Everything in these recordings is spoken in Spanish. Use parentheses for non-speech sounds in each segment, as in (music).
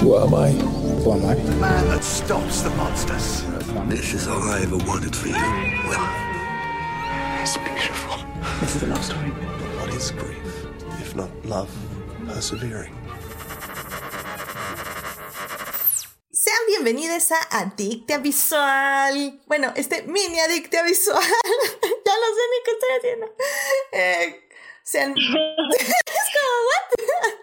Who am I? Who am I? The man that stops the monsters. This is all I ever wanted for you. Well, it's beautiful. This is a love story. What is grief, if not love persevering? Sean bienvenidos a Adictia Visual. Bueno, este mini Adictia Visual. (laughs) ya no sé ni qué estoy haciendo. Eh, sean. (laughs) es como, ¿what?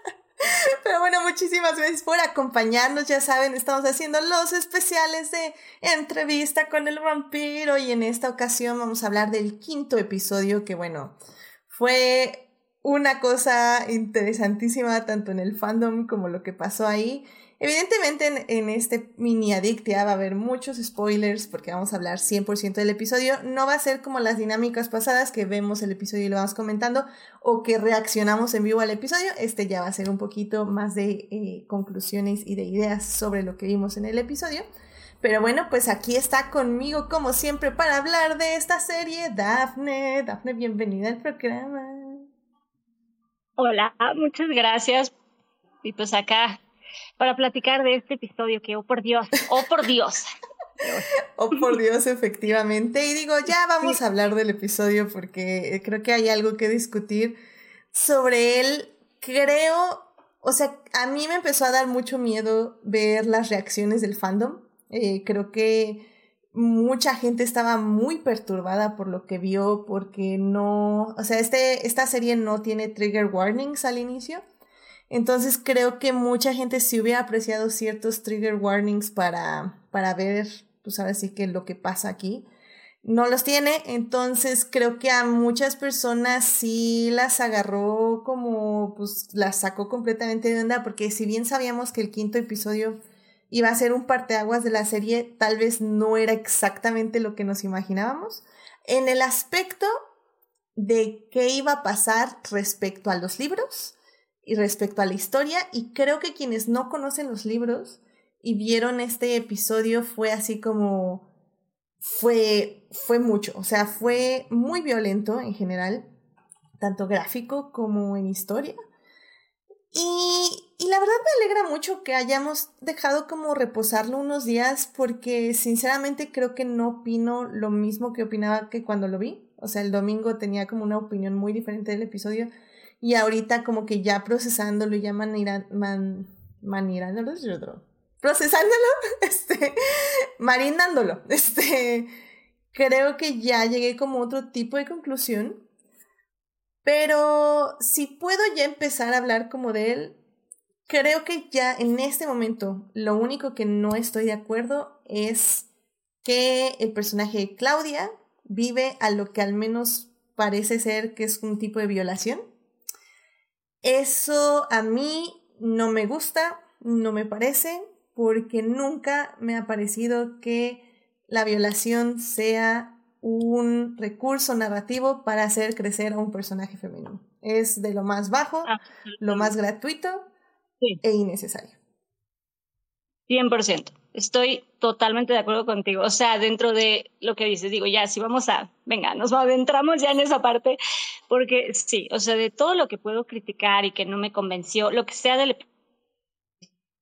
(laughs) Pero bueno, muchísimas gracias por acompañarnos. Ya saben, estamos haciendo los especiales de entrevista con el vampiro y en esta ocasión vamos a hablar del quinto episodio que bueno, fue una cosa interesantísima tanto en el fandom como lo que pasó ahí. Evidentemente en, este mini Adictia va a haber muchos spoilers porque vamos a hablar 100% del episodio. No va a ser como las dinámicas pasadas que vemos el episodio y lo vamos comentando o que reaccionamos en vivo al episodio. Este ya va a ser un poquito más de eh, conclusiones y de ideas sobre lo que vimos en el episodio. Pero bueno, pues aquí está conmigo como siempre para hablar de esta serie Dafne. Dafne, bienvenida al programa. Hola, muchas gracias. Y pues acá para platicar de este episodio que, oh por Dios, oh por Dios. (laughs) oh por Dios, efectivamente. Y digo, ya vamos a hablar del episodio porque creo que hay algo que discutir sobre él. Creo, o sea, a mí me empezó a dar mucho miedo ver las reacciones del fandom. Eh, creo que mucha gente estaba muy perturbada por lo que vio porque no, o sea, este, esta serie no tiene trigger warnings al inicio. Entonces creo que mucha gente sí hubiera apreciado ciertos trigger warnings para, para ver, pues ahora sí que lo que pasa aquí. No los tiene, entonces creo que a muchas personas sí las agarró como, pues las sacó completamente de onda, porque si bien sabíamos que el quinto episodio iba a ser un parteaguas de la serie, tal vez no era exactamente lo que nos imaginábamos. En el aspecto de qué iba a pasar respecto a los libros, y respecto a la historia y creo que quienes no conocen los libros y vieron este episodio fue así como fue fue mucho, o sea, fue muy violento en general, tanto gráfico como en historia. Y, y la verdad me alegra mucho que hayamos dejado como reposarlo unos días porque sinceramente creo que no opino lo mismo que opinaba que cuando lo vi. O sea, el domingo tenía como una opinión muy diferente del episodio y ahorita como que ya procesándolo ya manira, man, manirándolo, procesándolo, (laughs) este, marinándolo, (laughs) este, creo que ya llegué como a otro tipo de conclusión, pero si puedo ya empezar a hablar como de él, creo que ya en este momento lo único que no estoy de acuerdo es que el personaje de Claudia vive a lo que al menos parece ser que es un tipo de violación. Eso a mí no me gusta, no me parece, porque nunca me ha parecido que la violación sea un recurso narrativo para hacer crecer a un personaje femenino. Es de lo más bajo, lo más gratuito e innecesario. 100%. Estoy totalmente de acuerdo contigo. O sea, dentro de lo que dices, digo, ya, si vamos a, venga, nos adentramos ya en esa parte, porque sí, o sea, de todo lo que puedo criticar y que no me convenció, lo que sea del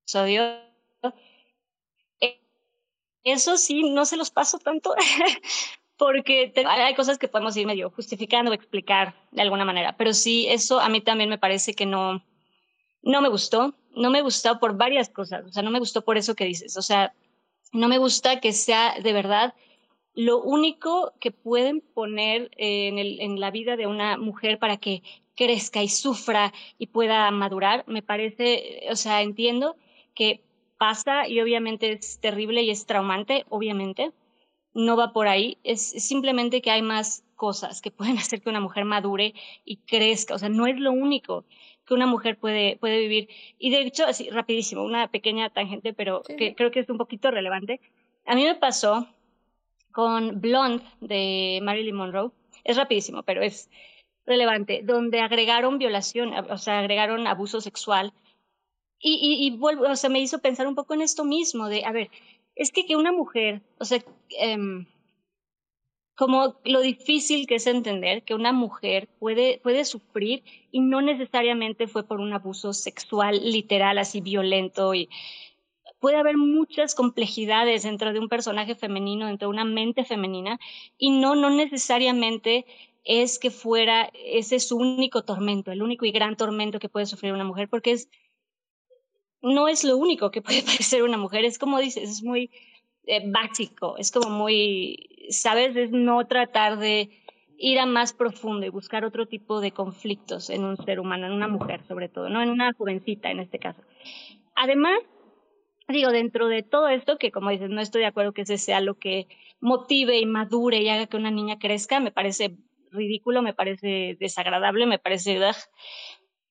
episodio, eso sí, no se los paso tanto, (laughs) porque hay cosas que podemos ir medio justificando o explicar de alguna manera, pero sí, eso a mí también me parece que no, no me gustó no me gustó por varias cosas, o sea, no me gustó por eso que dices, o sea, no me gusta que sea de verdad lo único que pueden poner en, la vida de una mujer para que crezca y sufra y pueda madurar, me parece, o sea, entiendo que pasa y obviamente es terrible y es traumante, obviamente, no va por ahí, es simplemente que hay más cosas que pueden (laughs) hacer que una mujer madure y crezca, o sea, no es lo único que una mujer puede, puede vivir. Y de hecho, así rapidísimo, una pequeña tangente, pero que creo que es un poquito relevante. A mí me pasó con Blonde de Marilyn Monroe. Es rapidísimo, pero es relevante, donde agregaron violación, o sea, agregaron abuso sexual. Y, y, y vuelvo, o sea, me hizo pensar un poco en esto mismo, de, a ver, es que que una mujer, o sea, eh, como lo difícil que es entender que una mujer puede, puede sufrir y no necesariamente fue por un abuso sexual literal, así violento y, puede haber muchas complejidades dentro de un personaje femenino, dentro de una mente femenina, y no, no necesariamente es que fuera ese su único tormento, el único y gran tormento que puede sufrir una mujer, porque es, no es lo único que puede (laughs) parecer una mujer, es como dices, es muy eh, básico, es como muy, sabes, es no tratar de ir a más profundo y buscar otro tipo de conflictos en un ser humano, en una mujer sobre todo, no en una jovencita en este caso. Además, digo, dentro de todo esto, que como dices, no estoy de acuerdo que ese sea lo que motive y madure y haga que una niña crezca, me parece ridículo, me parece desagradable, me parece...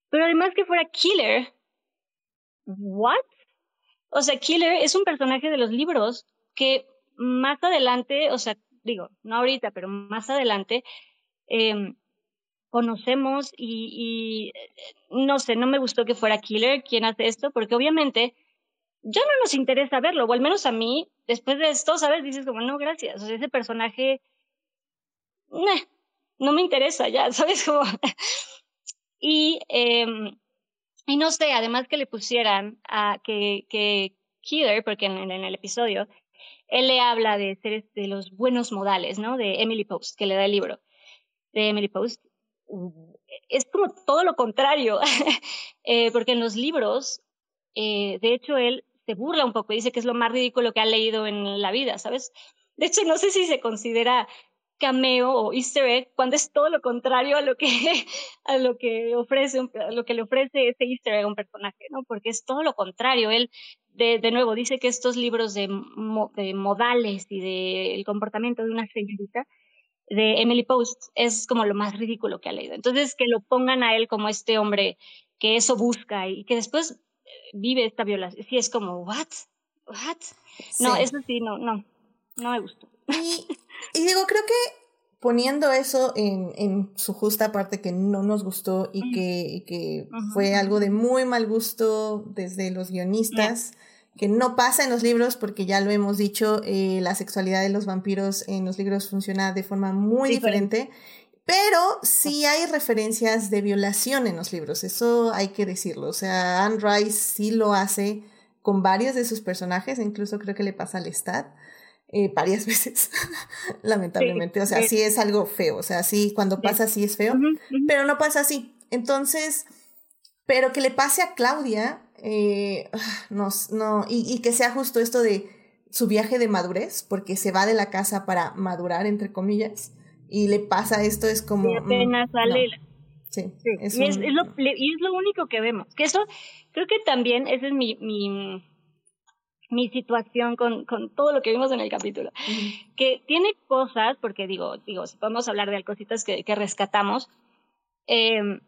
Pero además que fuera Killer, ¿what? O sea, Killer es un personaje de los libros que más adelante, o sea, digo, no ahorita, pero más adelante, eh, conocemos y, no sé, no me gustó que fuera Killer quien hace esto, porque obviamente ya no nos interesa verlo, o al menos a mí, después de esto, ¿sabes? Dices como, no, gracias, ese personaje, no me interesa ya, (laughs) ¿sabes? Como... y, eh, y no sé, además que le pusieran a que, que Killer, porque en, el episodio, él le habla de seres de los buenos modales, ¿no? De Emily Post, que le da el libro de Emily Post. Es como todo lo contrario, (laughs) eh, porque en los libros, eh, de hecho, él se burla un poco, dice que es lo más ridículo que ha leído en la vida, ¿sabes? De hecho, no sé si se considera cameo o easter egg cuando es todo lo contrario a lo que (laughs) a lo que ofrece a lo que le ofrece ese easter egg a un personaje no porque es todo lo contrario. Él de, de nuevo dice que estos libros de, de modales y del de comportamiento de una señorita de Emily Post es como lo más ridículo que ha leído. Entonces que lo pongan a él como este hombre que eso busca y que después eh, vive esta violación. Sí es como what what no eso sí no no no me gustó. Y, y digo, creo que poniendo eso en, en, su justa parte que no nos gustó y que, y que fue algo de muy mal gusto desde los guionistas, que no pasa en los libros porque ya lo hemos dicho, eh, la sexualidad de los vampiros en los libros funciona de forma muy diferente. Pero sí hay referencias de violación en los libros, eso hay que decirlo. O sea, Anne Rice sí lo hace con varios de sus personajes, incluso creo que le pasa al Stat eh, varias (laughs) veces, lamentablemente. o sea, sí. es algo feo. O sea, sí, cuando pasa así es feo, pero no pasa así. Entonces, pero que le pase a Claudia, eh, no, no, y, y, que sea justo esto de su viaje de madurez, porque se va de la casa para madurar, entre comillas, y le pasa esto, es como... Y apenas sale. No. Sí, es y, es, es lo, y es lo único que vemos. Que eso, creo que también, ese es mi, mi mi situación con, con todo lo que vimos en el capítulo. Uh -huh. Que tiene cosas, porque digo, digo, si podemos hablar de cositas que, que rescatamos, eh,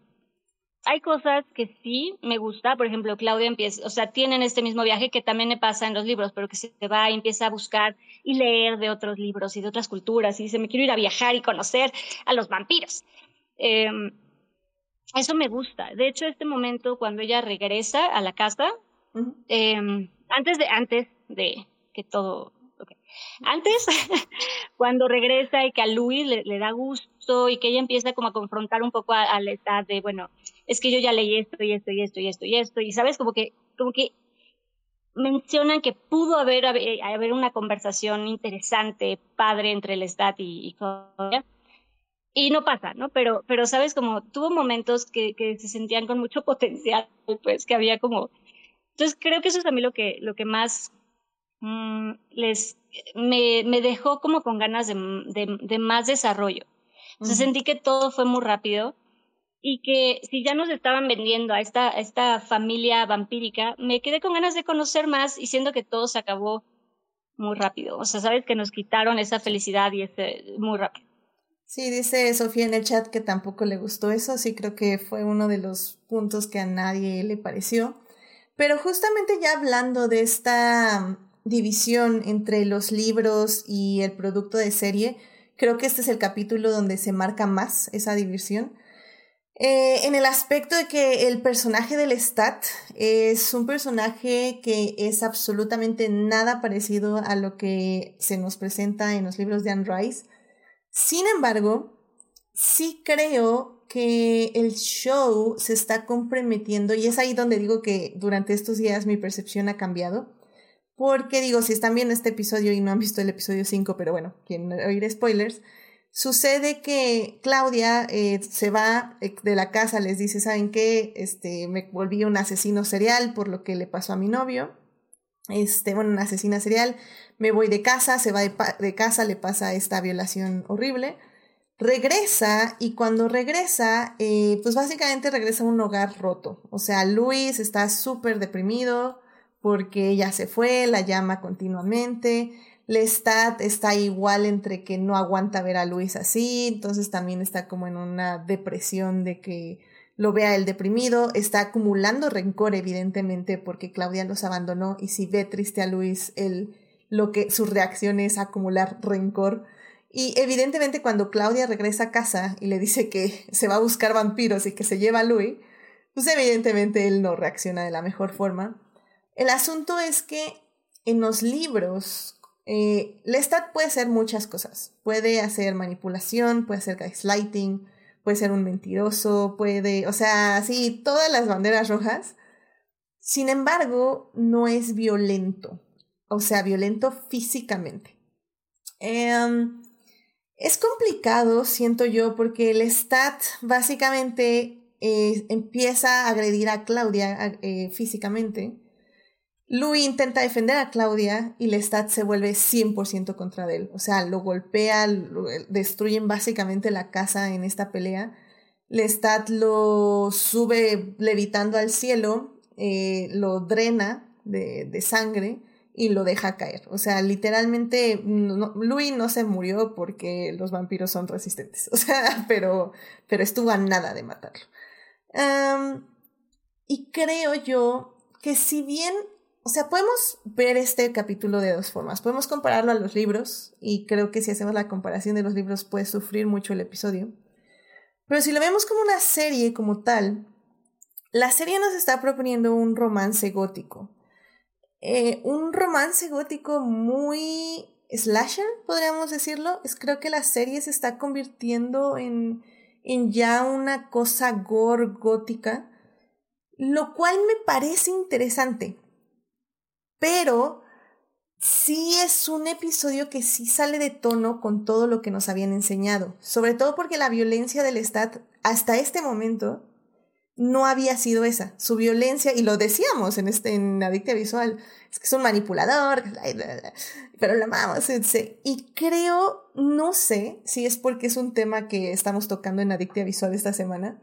hay cosas que sí me gusta, por ejemplo, Claudia empieza, o sea, tienen este mismo viaje que también me pasa en los libros, pero que se va y empieza a buscar y leer de otros libros y de otras culturas y dice, me quiero ir a viajar y conocer a los vampiros. Eh, eso me gusta. De hecho, este momento cuando ella regresa a la casa, uh -huh. eh, antes de, antes de que todo, okay. antes, (laughs) cuando regresa y que a Luis le, le, da gusto y que ella empieza como a confrontar un poco a, a, la edad de, bueno, es que yo ya leí esto y esto y esto y esto y esto, y sabes, como que, como que mencionan que pudo haber, haber, haber una conversación interesante, padre, entre el Stat y, y. Y no pasa, ¿no? Pero, pero sabes, como tuvo momentos que, que se sentían con mucho (laughs) potencial, pues, que había como, entonces creo que eso es a mí lo que, lo que más mmm, les, me, me, dejó como con ganas de, de, de más desarrollo. O sea, uh -huh. sentí que todo fue muy rápido y que si ya nos estaban vendiendo a esta, a esta familia vampírica, me quedé con ganas de conocer más y siendo que todo se acabó muy rápido. O sea, sabes que nos quitaron esa felicidad y ese muy rápido. Sí, dice Sofía en el chat que tampoco le gustó eso. Sí, creo que fue uno de los puntos que a nadie le pareció. Pero justamente ya hablando de esta división entre los libros y el producto de serie, creo que este es el capítulo donde se marca más esa división. Eh, en el aspecto de que el personaje del Stat es un personaje que es absolutamente nada parecido a lo que se nos presenta en los libros de Anne Rice. Sin embargo, sí creo que el show se está comprometiendo y es ahí donde digo que durante estos días mi percepción ha cambiado. Porque digo, si están viendo este episodio y no han visto el episodio 5, pero bueno, quieren oír spoilers, sucede que Claudia eh, se va eh, de la casa, les dice, ¿saben qué? Este, me volví un asesino serial por lo que le pasó a mi novio. Este, bueno, una asesina serial. Me voy de casa, se va de casa, le pasa esta violación horrible regresa y cuando regresa, eh, pues básicamente regresa a un hogar roto. O sea, Luis está súper deprimido porque ella se fue, la llama continuamente. Lestat está igual entre que no aguanta ver a Luis así, entonces también está como en una depresión de que lo vea él deprimido, está acumulando rencor evidentemente porque Claudia los abandonó y si ve triste a Luis, él lo que su reacción es acumular rencor y evidentemente cuando Claudia regresa a casa y le dice que se va a buscar vampiros y que se lleva a Louis, pues evidentemente él no reacciona de la mejor forma. El asunto es que en los libros, eh, Lestat puede hacer muchas cosas. Puede hacer manipulación, puede hacer gaslighting, puede ser un mentiroso, puede, o sea, sí, todas las banderas rojas. Sin embargo, no es violento, o sea, violento físicamente. Em, es complicado, siento yo, porque el Stat básicamente eh, empieza a agredir a Claudia eh, físicamente. Louis intenta defender a Claudia y Lestat se vuelve 100% contra él. O sea, lo golpea, destruyen básicamente la casa en esta pelea. Lestat lo sube levitando al cielo, eh, lo drena de sangre y lo deja caer. O sea, literalmente, no, Louis no se murió porque los vampiros son resistentes. (laughs) O sea, pero, pero estuvo a nada de matarlo. y creo yo que si bien, o sea, podemos ver este capítulo de dos formas. Podemos compararlo a los libros y creo que si hacemos la comparación de los libros puede sufrir mucho el episodio. Pero si lo vemos como una serie como tal, la serie nos está proponiendo un romance gótico eh, un romance gótico muy slasher, podríamos decirlo. Es, creo que la serie se está convirtiendo en, en ya una cosa gore gótica, lo cual me parece interesante. Pero sí es un episodio que sí sale de tono con todo lo que nos habían enseñado, sobre todo porque la violencia del Stat hasta este momento no había sido esa. Su violencia, y lo decíamos en, este, en Adicta Visual, es que es un manipulador, pero lo amamos. Y creo, no sé si es porque es un tema que estamos tocando en Adicta Visual esta semana,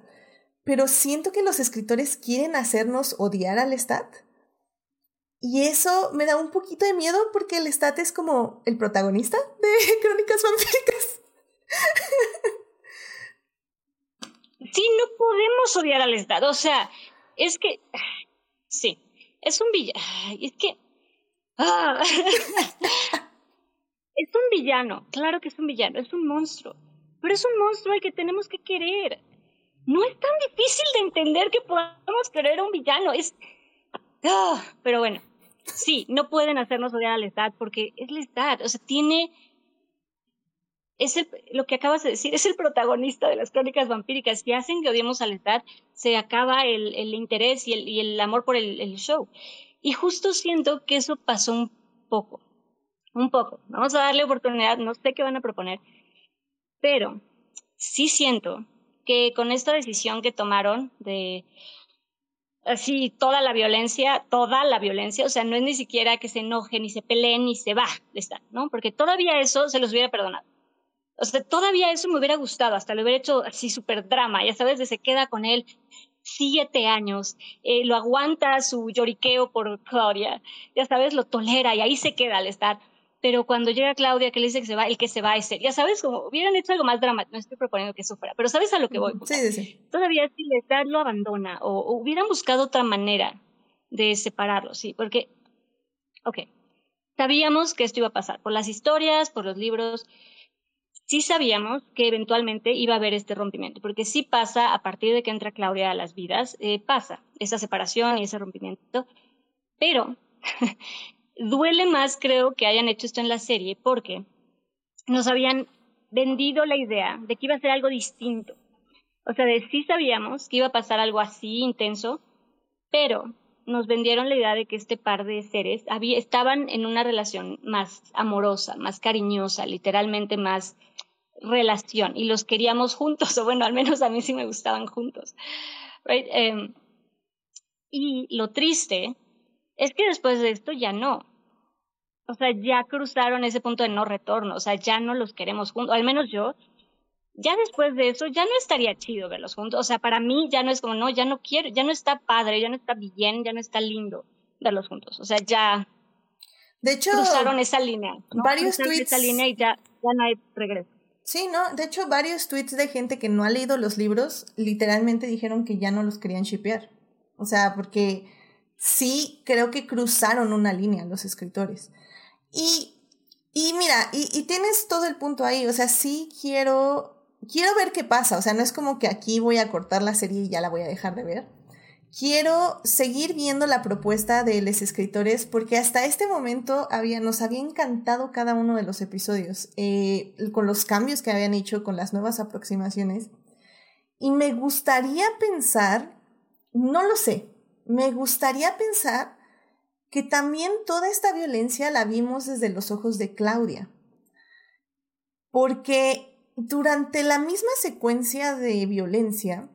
pero siento que los escritores quieren hacernos odiar al Stat. Y eso me da un poquito de miedo porque el Stat es como el protagonista de (laughs) Crónicas Vampíricas. (laughs) Sí, no podemos odiar al Estado. O sea, es que. Sí, es un villano. Es que. Ah. (laughs) es un villano, claro que es un villano, es un monstruo. Pero es un monstruo al que tenemos que querer. No es tan difícil de entender que podamos querer a un villano. Es. Ah, pero bueno, sí, no pueden hacernos odiar al Lestat porque es Lestat. O sea, tiene es lo que acabas de decir, es el protagonista de las crónicas vampíricas. Si hacen que odiemos a Lestat, se acaba el, interés y el, amor por el, show. Y justo siento que eso pasó un poco, un poco. Vamos a darle oportunidad, no sé qué van a proponer, pero sí siento que con esta decisión que tomaron de así toda la violencia, toda la violencia, o sea, no es ni siquiera que se enojen ni se peleen ni se va, Lestat, ¿no? Porque todavía eso se los hubiera perdonado o sea, todavía eso me hubiera gustado, hasta lo hubiera hecho así súper drama, ya sabes, de se queda con él siete años, eh, lo aguanta su lloriqueo por Claudia, ya sabes, lo tolera y ahí se queda al estar. Pero cuando llega Claudia que le dice que se va, el que se va es él. Ya sabes, como hubieran hecho algo más dramático, no estoy proponiendo que eso fuera, pero sabes a lo que voy. Sí, sí, sí. Todavía si Lestat lo abandona o, o hubieran buscado otra manera de separarlo, sí, porque, ok, sabíamos que esto iba a pasar por las historias, por los libros, sí sabíamos que eventualmente iba a haber este rompimiento, porque sí pasa a partir de que entra Claudia a las vidas, eh, pasa esa separación y ese rompimiento, pero (laughs) duele más creo que hayan hecho esto en la serie porque nos habían vendido la idea de que iba a ser algo distinto. O sea, de sí sabíamos que iba a pasar algo así intenso, pero nos vendieron la idea de que este par de seres había, estaban en una relación más amorosa, más cariñosa, literalmente más relación, y los queríamos juntos, (laughs) o bueno, al menos a mí sí me gustaban juntos. Em, y lo triste es que después de esto ya no. O sea, ya cruzaron ese punto de no retorno, o sea, ya no los queremos juntos, al menos yo, ya después de eso ya no estaría chido verlos juntos. O sea, para mí ya no es como, no, ya no quiero, ya no está padre, ya no está bien, ya no está lindo verlos juntos. O sea, ya de hecho, cruzaron esa línea. Varios tweets. Esa línea y ya, ya no hay regreso. Sí, no, de hecho varios tweets de gente que no ha leído los libros literalmente dijeron que ya no los querían shipear. O sea, porque sí creo que cruzaron una línea los escritores. Y, y mira, y, tienes todo el punto ahí, o sea, sí quiero quiero ver qué pasa, o sea, no es como que aquí voy a cortar la serie y ya la voy a dejar de ver. Quiero seguir viendo la propuesta de los escritores porque hasta este momento nos había encantado cada uno de los episodios, eh, con los cambios que habían hecho, con las nuevas aproximaciones. Y me gustaría pensar, no lo sé, me gustaría pensar que también toda esta violencia la vimos desde los ojos de Claudia. Porque durante la misma secuencia de violencia,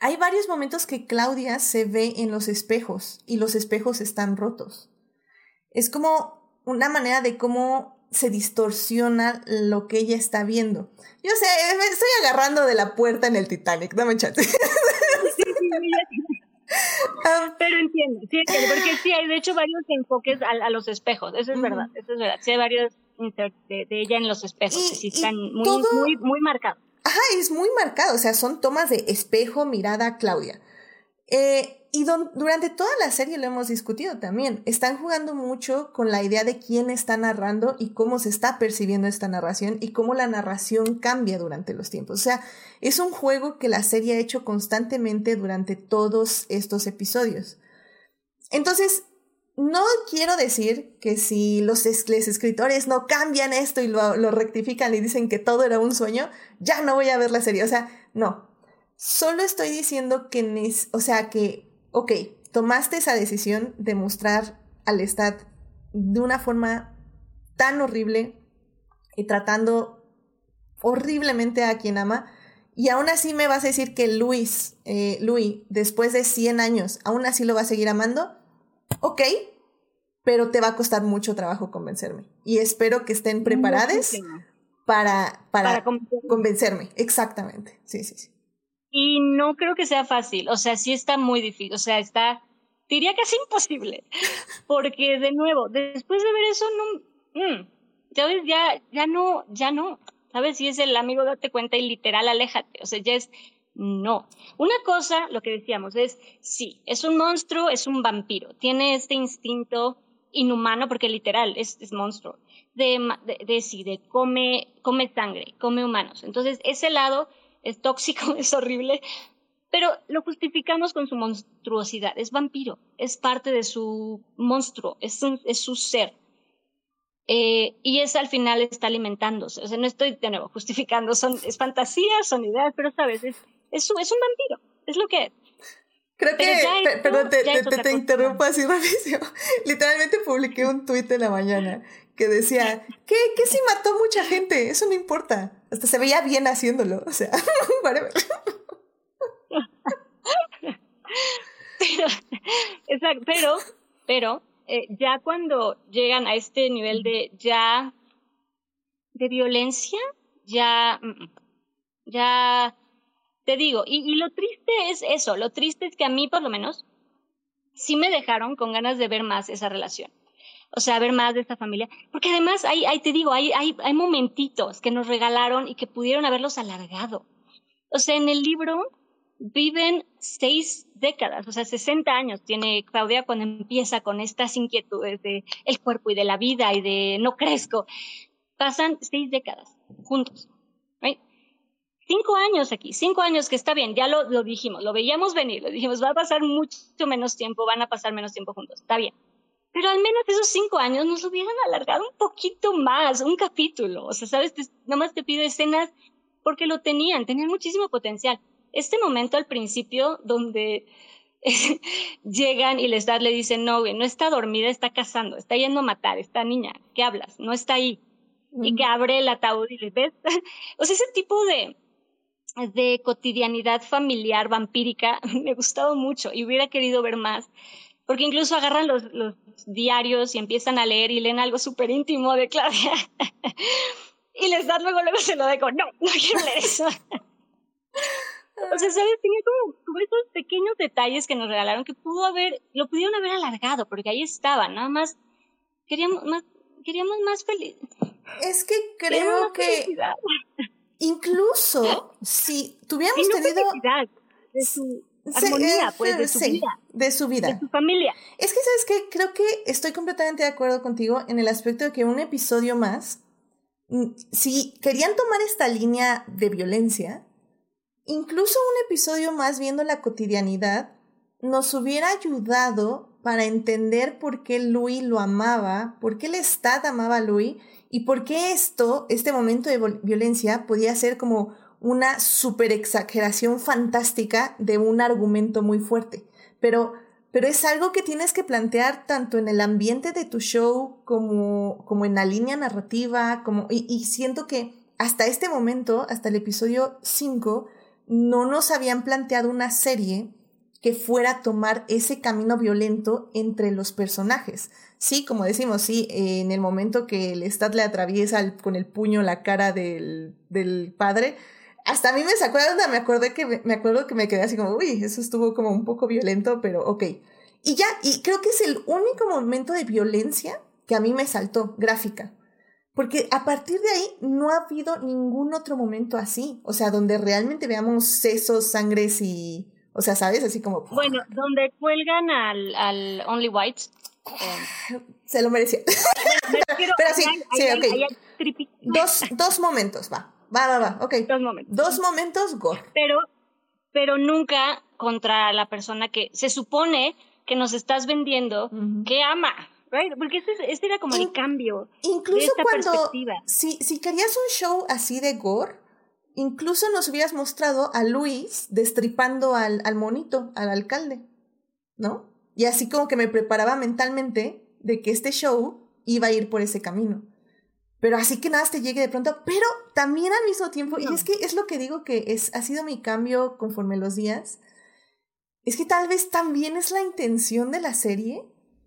hay varios momentos que Claudia se ve en los espejos y los espejos están rotos. Es como una manera de cómo se distorsiona lo que ella está viendo. Yo sé, me estoy agarrando de la puerta en el Titanic, dame chance. (laughs) pero entiendo, sí, porque sí hay de hecho varios enfoques a, los espejos, eso es verdad, eso es verdad. Sí hay varios de, ella en los espejos, y, están muy, muy, muy marcados. Ajá, es muy marcado, o sea, son tomas de espejo, mirada, Claudia. Eh, y durante toda la serie lo hemos discutido también. Están jugando mucho con la idea de quién está narrando y cómo se está percibiendo esta narración y cómo la narración cambia durante los tiempos. O sea, es un juego que la serie ha hecho constantemente durante todos estos episodios. Entonces, no quiero decir que si los, escritores no cambian esto y lo, rectifican y dicen que todo era un sueño, ya no voy a ver la serie. O sea, no. Solo estoy diciendo que, o sea, que, ok, tomaste esa decisión de mostrar al Estado de una forma tan horrible y tratando horriblemente a quien ama. Y aún así me vas a decir que Luis, eh, Luis, después de 100 años, aún así lo va a seguir amando ok, pero te va a costar mucho trabajo convencerme. Y espero que estén preparados para, para, convencerme. Exactamente. Sí, sí, sí. Y no creo que sea fácil. O sea, sí está muy difícil. O sea, está, diría que es imposible. (laughs) Porque, de nuevo, después de ver eso, no, mm, ya ves, ya, ya no, ya no. ¿Sabes? Si es el amigo, date cuenta y literal, aléjate. O sea, ya es, no. Una cosa, lo que decíamos, es, sí, es un monstruo, es un vampiro, tiene este instinto inhumano, porque literal, es, es monstruo, de, come, come sangre, come humanos. Entonces, ese lado es tóxico, (laughs) es horrible, pero lo justificamos con su monstruosidad. Es vampiro, es parte de su monstruo, es, es su ser. Eh, y es al final está alimentándose. O sea, no estoy de nuevo justificando, son es son ideas, pero sabes, es, es, es un vampiro, es lo que Creo que, perdón, te, te, interrumpo así (laughs) rapidísimo. Literalmente publiqué un tuit en la mañana que decía, ¿qué, ¿qué si mató mucha gente? Eso no importa. Hasta se veía bien haciéndolo, o sea, (laughs) (laughs) pero, exacto, pero, pero, eh, ya cuando llegan a este nivel de ya, de violencia, ya, mm, mm, ya, te digo, y, lo triste es eso, lo triste es que a mí por lo menos sí me dejaron con ganas de ver más esa relación. O sea, ver más de esta familia. Porque además, hay, te digo, hay, hay, hay momentitos que nos regalaron y que pudieron haberlos alargado. O sea, en el libro viven seis décadas, o sea, 60 años tiene Claudia cuando empieza con estas inquietudes de el cuerpo y de la vida y de no crezco. Pasan seis décadas juntos cinco años aquí, cinco años que está bien, ya lo, lo dijimos, lo veíamos venir, lo dijimos, va a pasar mucho menos tiempo, van a pasar menos tiempo juntos, está bien. Pero al menos esos cinco años nos hubieran alargado un poquito más, un capítulo. O sea, sabes, nomás te pido escenas porque lo tenían, tenían muchísimo potencial. Este momento al principio donde (laughs) llegan y Lestat le dicen, no, güey, no está dormida, está cazando, está yendo a matar, esta niña, ¿qué hablas? No está ahí. Y que abre el ataúd y le ves. (laughs) o sea, ese tipo de, de cotidianidad familiar vampírica (laughs) me ha gustado mucho y hubiera querido ver más. Porque incluso agarran los, los diarios y empiezan a leer y leen algo súper íntimo de Claudia. (laughs) y les dan luego, luego se lo dejo. No, no quiero leer eso. (laughs) O sea, ¿sabes? Tenía como, como, esos pequeños detalles que nos regalaron que pudo haber, lo pudieron haber alargado, porque ahí estaba, nada más queríamos más, queríamos más feliz. Es que creo que incluso si tuviéramos tenido de su armonía, pues, de su vida. De su vida. De su familia. Es que, ¿sabes qué? Creo que estoy completamente de acuerdo contigo en el aspecto de que un episodio más, mm, si querían tomar esta línea de violencia, incluso un episodio más viendo la cotidianidad nos hubiera ayudado para entender por qué Louis lo amaba, por qué el Estado amaba a Louis y por qué esto, este momento de violencia, podía ser como una super exageración fantástica de un argumento muy fuerte. Pero, pero es algo que tienes que plantear tanto en el ambiente de tu show como, como en la línea narrativa, como, y, y siento que hasta este momento, hasta el episodio 5, no nos habían planteado una serie que fuera tomar ese camino violento entre los personajes. Sí, como decimos, sí, en el momento que el Stat le atraviesa con el puño la cara del, del padre, hasta a mí me sacó de onda, me acordé que me, acuerdo que me quedé así como, uy, eso estuvo como un poco violento, pero ok. Y ya, y creo que es el único momento de violencia que a mí me saltó, gráfica. Porque a partir de ahí no ha habido ningún otro momento así. O sea, donde realmente veamos sesos, sangres y. O sea, ¿sabes? Así como. Bueno, donde cuelgan al, al Only White. Se lo merecía. (laughs) Pero sí, sí, ok. Dos, dos momentos, va. Va, va, va, ok. Dos momentos. Dos momentos, gore. Pero, pero nunca contra la persona que se supone que nos estás vendiendo que ama. Porque este, era como el cambio. Incluso de esta cuando, perspectiva. Si, si querías un show así de gore, incluso nos hubieras mostrado a Luis destripando al, al monito, al alcalde, ¿no? Y así como que me preparaba mentalmente de que este show iba a ir por ese camino. Pero así que nada te llegue de pronto, pero también al mismo tiempo, y es que es lo que digo que es, ha sido mi cambio conforme los días, es que tal vez también es la intención de la serie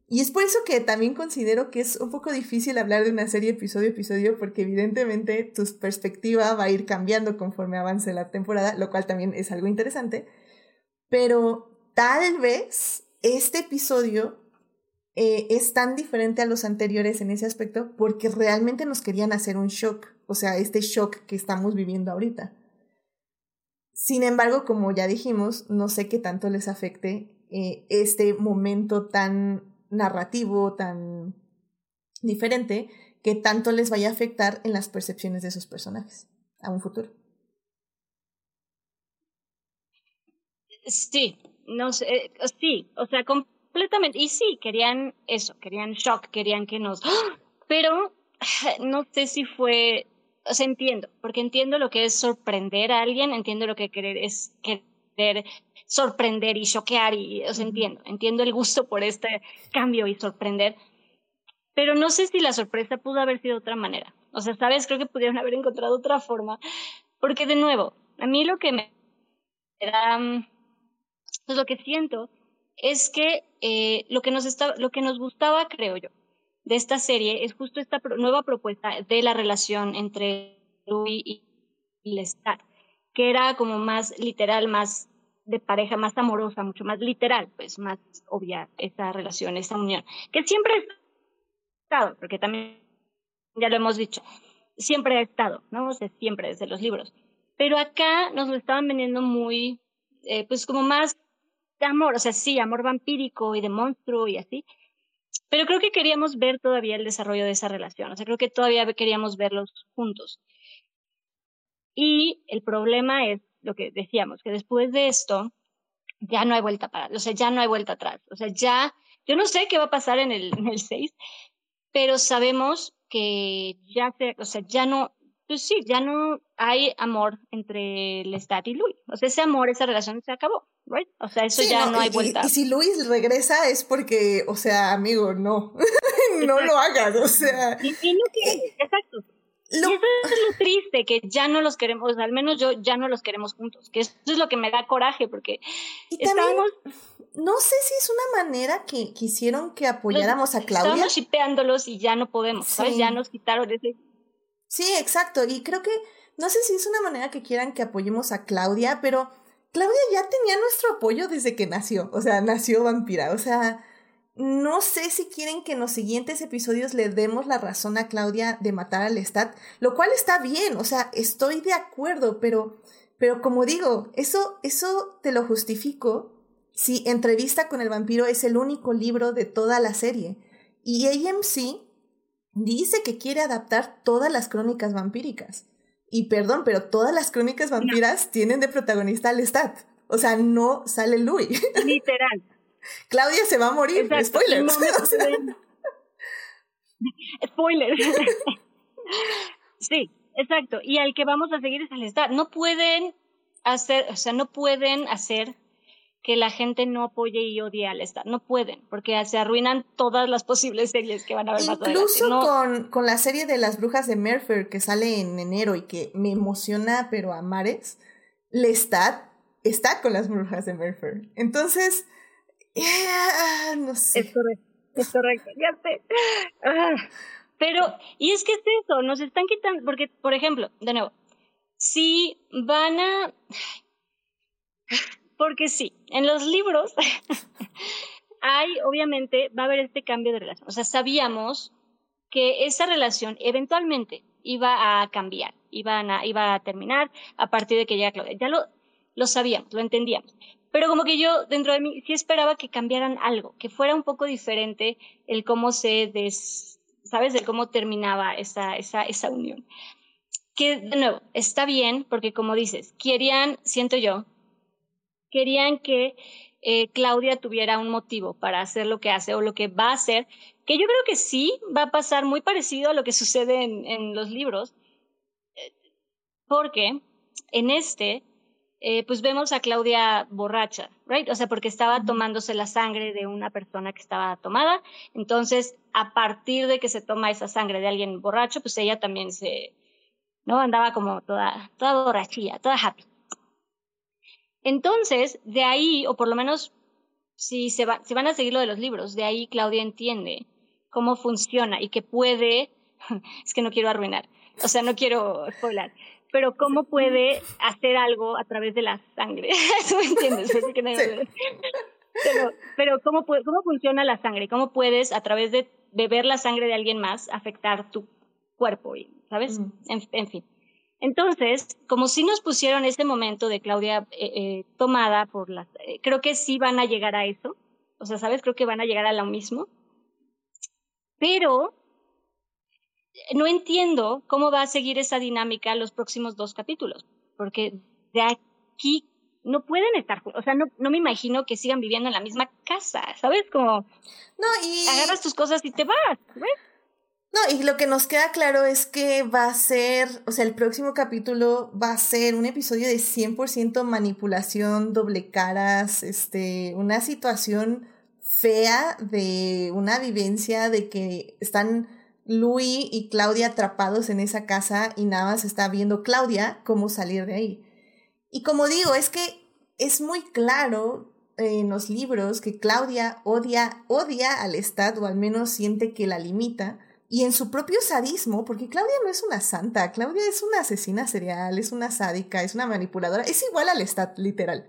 y es por eso que también considero que es un poco difícil hablar de una serie episodio a episodio, porque evidentemente tu perspectiva va a ir cambiando conforme avance la temporada, lo cual también es algo interesante. Pero tal vez este episodio eh, es tan diferente a los anteriores en ese aspecto porque realmente nos querían hacer un shock, o sea, este shock que estamos viviendo ahorita. Sin embargo, como ya dijimos, no sé qué tanto les afecte eh, este momento tan narrativo tan diferente que tanto les vaya a afectar en las percepciones de esos personajes a un futuro. Sí, no sé, eh, sí, o sea, completamente. Y sí, querían eso, querían shock, querían que nos... ¡ah! Pero (sighs) no sé si fue, o sea, entiendo, porque entiendo lo que es sorprender a alguien, entiendo lo que querer es querer sorprender y choquear y os entiendo, entiendo el gusto por este cambio y sorprender, pero no sé si la sorpresa pudo haber sido de otra manera. O sea, sabes, creo que pudieron haber encontrado otra forma, porque de nuevo, a mí lo que me da, pues lo que siento es que eh, lo que nos está, lo que nos gustaba, creo yo, de esta serie es justo esta nueva propuesta de la relación entre Louis y Lestat, que era como más literal, más de pareja más amorosa, mucho más literal, pues más obvia esa relación, esa unión, que siempre ha estado, porque también ya lo hemos dicho, siempre ha estado, ¿no? O sea, siempre desde los libros. Pero acá nos lo estaban vendiendo muy, eh, pues como más de amor, o sea, sí, amor vampírico y de monstruo y así. Pero creo que queríamos ver todavía el desarrollo de esa relación, o sea, creo que todavía queríamos verlos juntos. Y el problema es lo que decíamos, que después de esto ya no hay vuelta para, o sea, ya no hay vuelta atrás. O sea, ya, yo no sé qué va a pasar en el, en el 6, pero sabemos que ya se, o sea, ya no, pues sí, ya no hay amor entre Lestat y Louis. O sea, ese amor, esa relación se acabó. right? O sea, eso ya no, hay vuelta. Y, si Luis regresa es porque, o sea, amigo, no, (laughs) no lo hagas, o sea. Y, no que, exacto. Y eso es lo triste, que ya no los queremos, al menos yo ya no los queremos juntos, que eso es lo que me da coraje, porque estamos... No sé si es una manera que quisieron que apoyáramos a Claudia. Estamos shipeándolos y ya no podemos, ¿sabes? Ya nos quitaron ese... Sí, exacto, y creo que, no sé si es una manera que quieran que apoyemos a Claudia, pero Claudia ya tenía nuestro apoyo desde que nació, o sea, nació vampira, o sea, no sé si quieren que en los siguientes episodios le demos la razón a Claudia de matar al Lestat, lo cual está bien, o sea, estoy de acuerdo, pero, pero como digo, eso, eso te lo justifico si Entrevista con el vampiro es el único libro de toda la serie. Y AMC dice que quiere adaptar todas las crónicas vampíricas. Y perdón, pero todas las crónicas vampiras tienen de protagonista al Lestat. O sea, no sale Louis. (laughs) Literal. Claudia se va a morir. Spoiler. (laughs) Spoiler. (laughs) sí, exacto. Y al que vamos a seguir es al Lestat. No pueden hacer, o sea, no pueden hacer que la gente no apoye y odie al Estado. No pueden, porque se arruinan todas las posibles series que van a ver Incluso más con, con la serie de las brujas de Mercer que sale en enero y que me emociona, pero a mares, Lestat está con las brujas de Mercer. Entonces, (laughs) no sé. Es correcto, es correcto, ya sé. Ah, pero, y es que es eso, nos están quitando, porque, por ejemplo, de nuevo, si van a porque sí, en los libros (laughs) hay, obviamente, va a haber este cambio de relación. O sea, sabíamos que esa relación eventualmente iba a cambiar, iba a, iba a terminar a partir de que llega Claudia. Ya lo, lo sabíamos, lo entendíamos. Pero como que yo dentro de mí sí esperaba que cambiaran algo, que fuera un poco diferente el cómo se des, ¿sabes? El cómo terminaba esa, esa, esa unión. Que de nuevo, está bien, porque como dices, querían, siento yo, querían que eh, Claudia tuviera un motivo para hacer lo que hace o lo que va a hacer, que yo creo que sí va a pasar muy parecido a lo que sucede en, los libros, porque en este, eh, pues vemos a Claudia borracha, right? O sea, porque estaba tomándose la sangre de una persona que estaba tomada, entonces a partir de que se toma esa sangre de alguien borracho, pues ella también se, ¿no? Andaba como toda, toda borrachilla, toda happy. Entonces, de ahí, o por lo menos si se va, si van a seguir lo de los libros, de ahí Claudia entiende cómo funciona y que puede, (laughs) es que no quiero arruinar, o sea, no quiero spoiler, pero cómo puede hacer algo a través de la sangre. (laughs) ¿Eso me entiendes? Pero, pero ¿cómo, ¿cómo funciona la sangre? ¿Cómo puedes, a través de beber la sangre de alguien más, afectar tu cuerpo? ¿Sabes? en fin. Entonces, como si nos pusieron ese momento de Claudia eh, eh, tomada por las... Eh, creo que sí van a llegar a eso. O sea, ¿sabes? Creo que van a llegar a lo mismo. Pero no entiendo cómo va a seguir esa dinámica los próximos dos capítulos. Porque de aquí no pueden estar O sea, no, no me imagino que sigan viviendo en la misma casa, ¿sabes? Como... No, y... Agarras tus cosas y te vas, ¿ves? No, y lo que nos queda claro es que va a ser, o sea, el próximo capítulo va a ser un episodio de 100% manipulación, doble caras, este, una situación fea de una vivencia de que están Louis y Claudia atrapados en esa casa y nada más está viendo Claudia cómo salir de ahí. Y como digo, es que es muy claro en los libros que Claudia odia, odia al Estado, o al menos siente que la limita y en su propio sadismo, porque Claudia no es una santa, Claudia es una asesina serial, es una sádica, es una manipuladora, es igual al Stat, literal.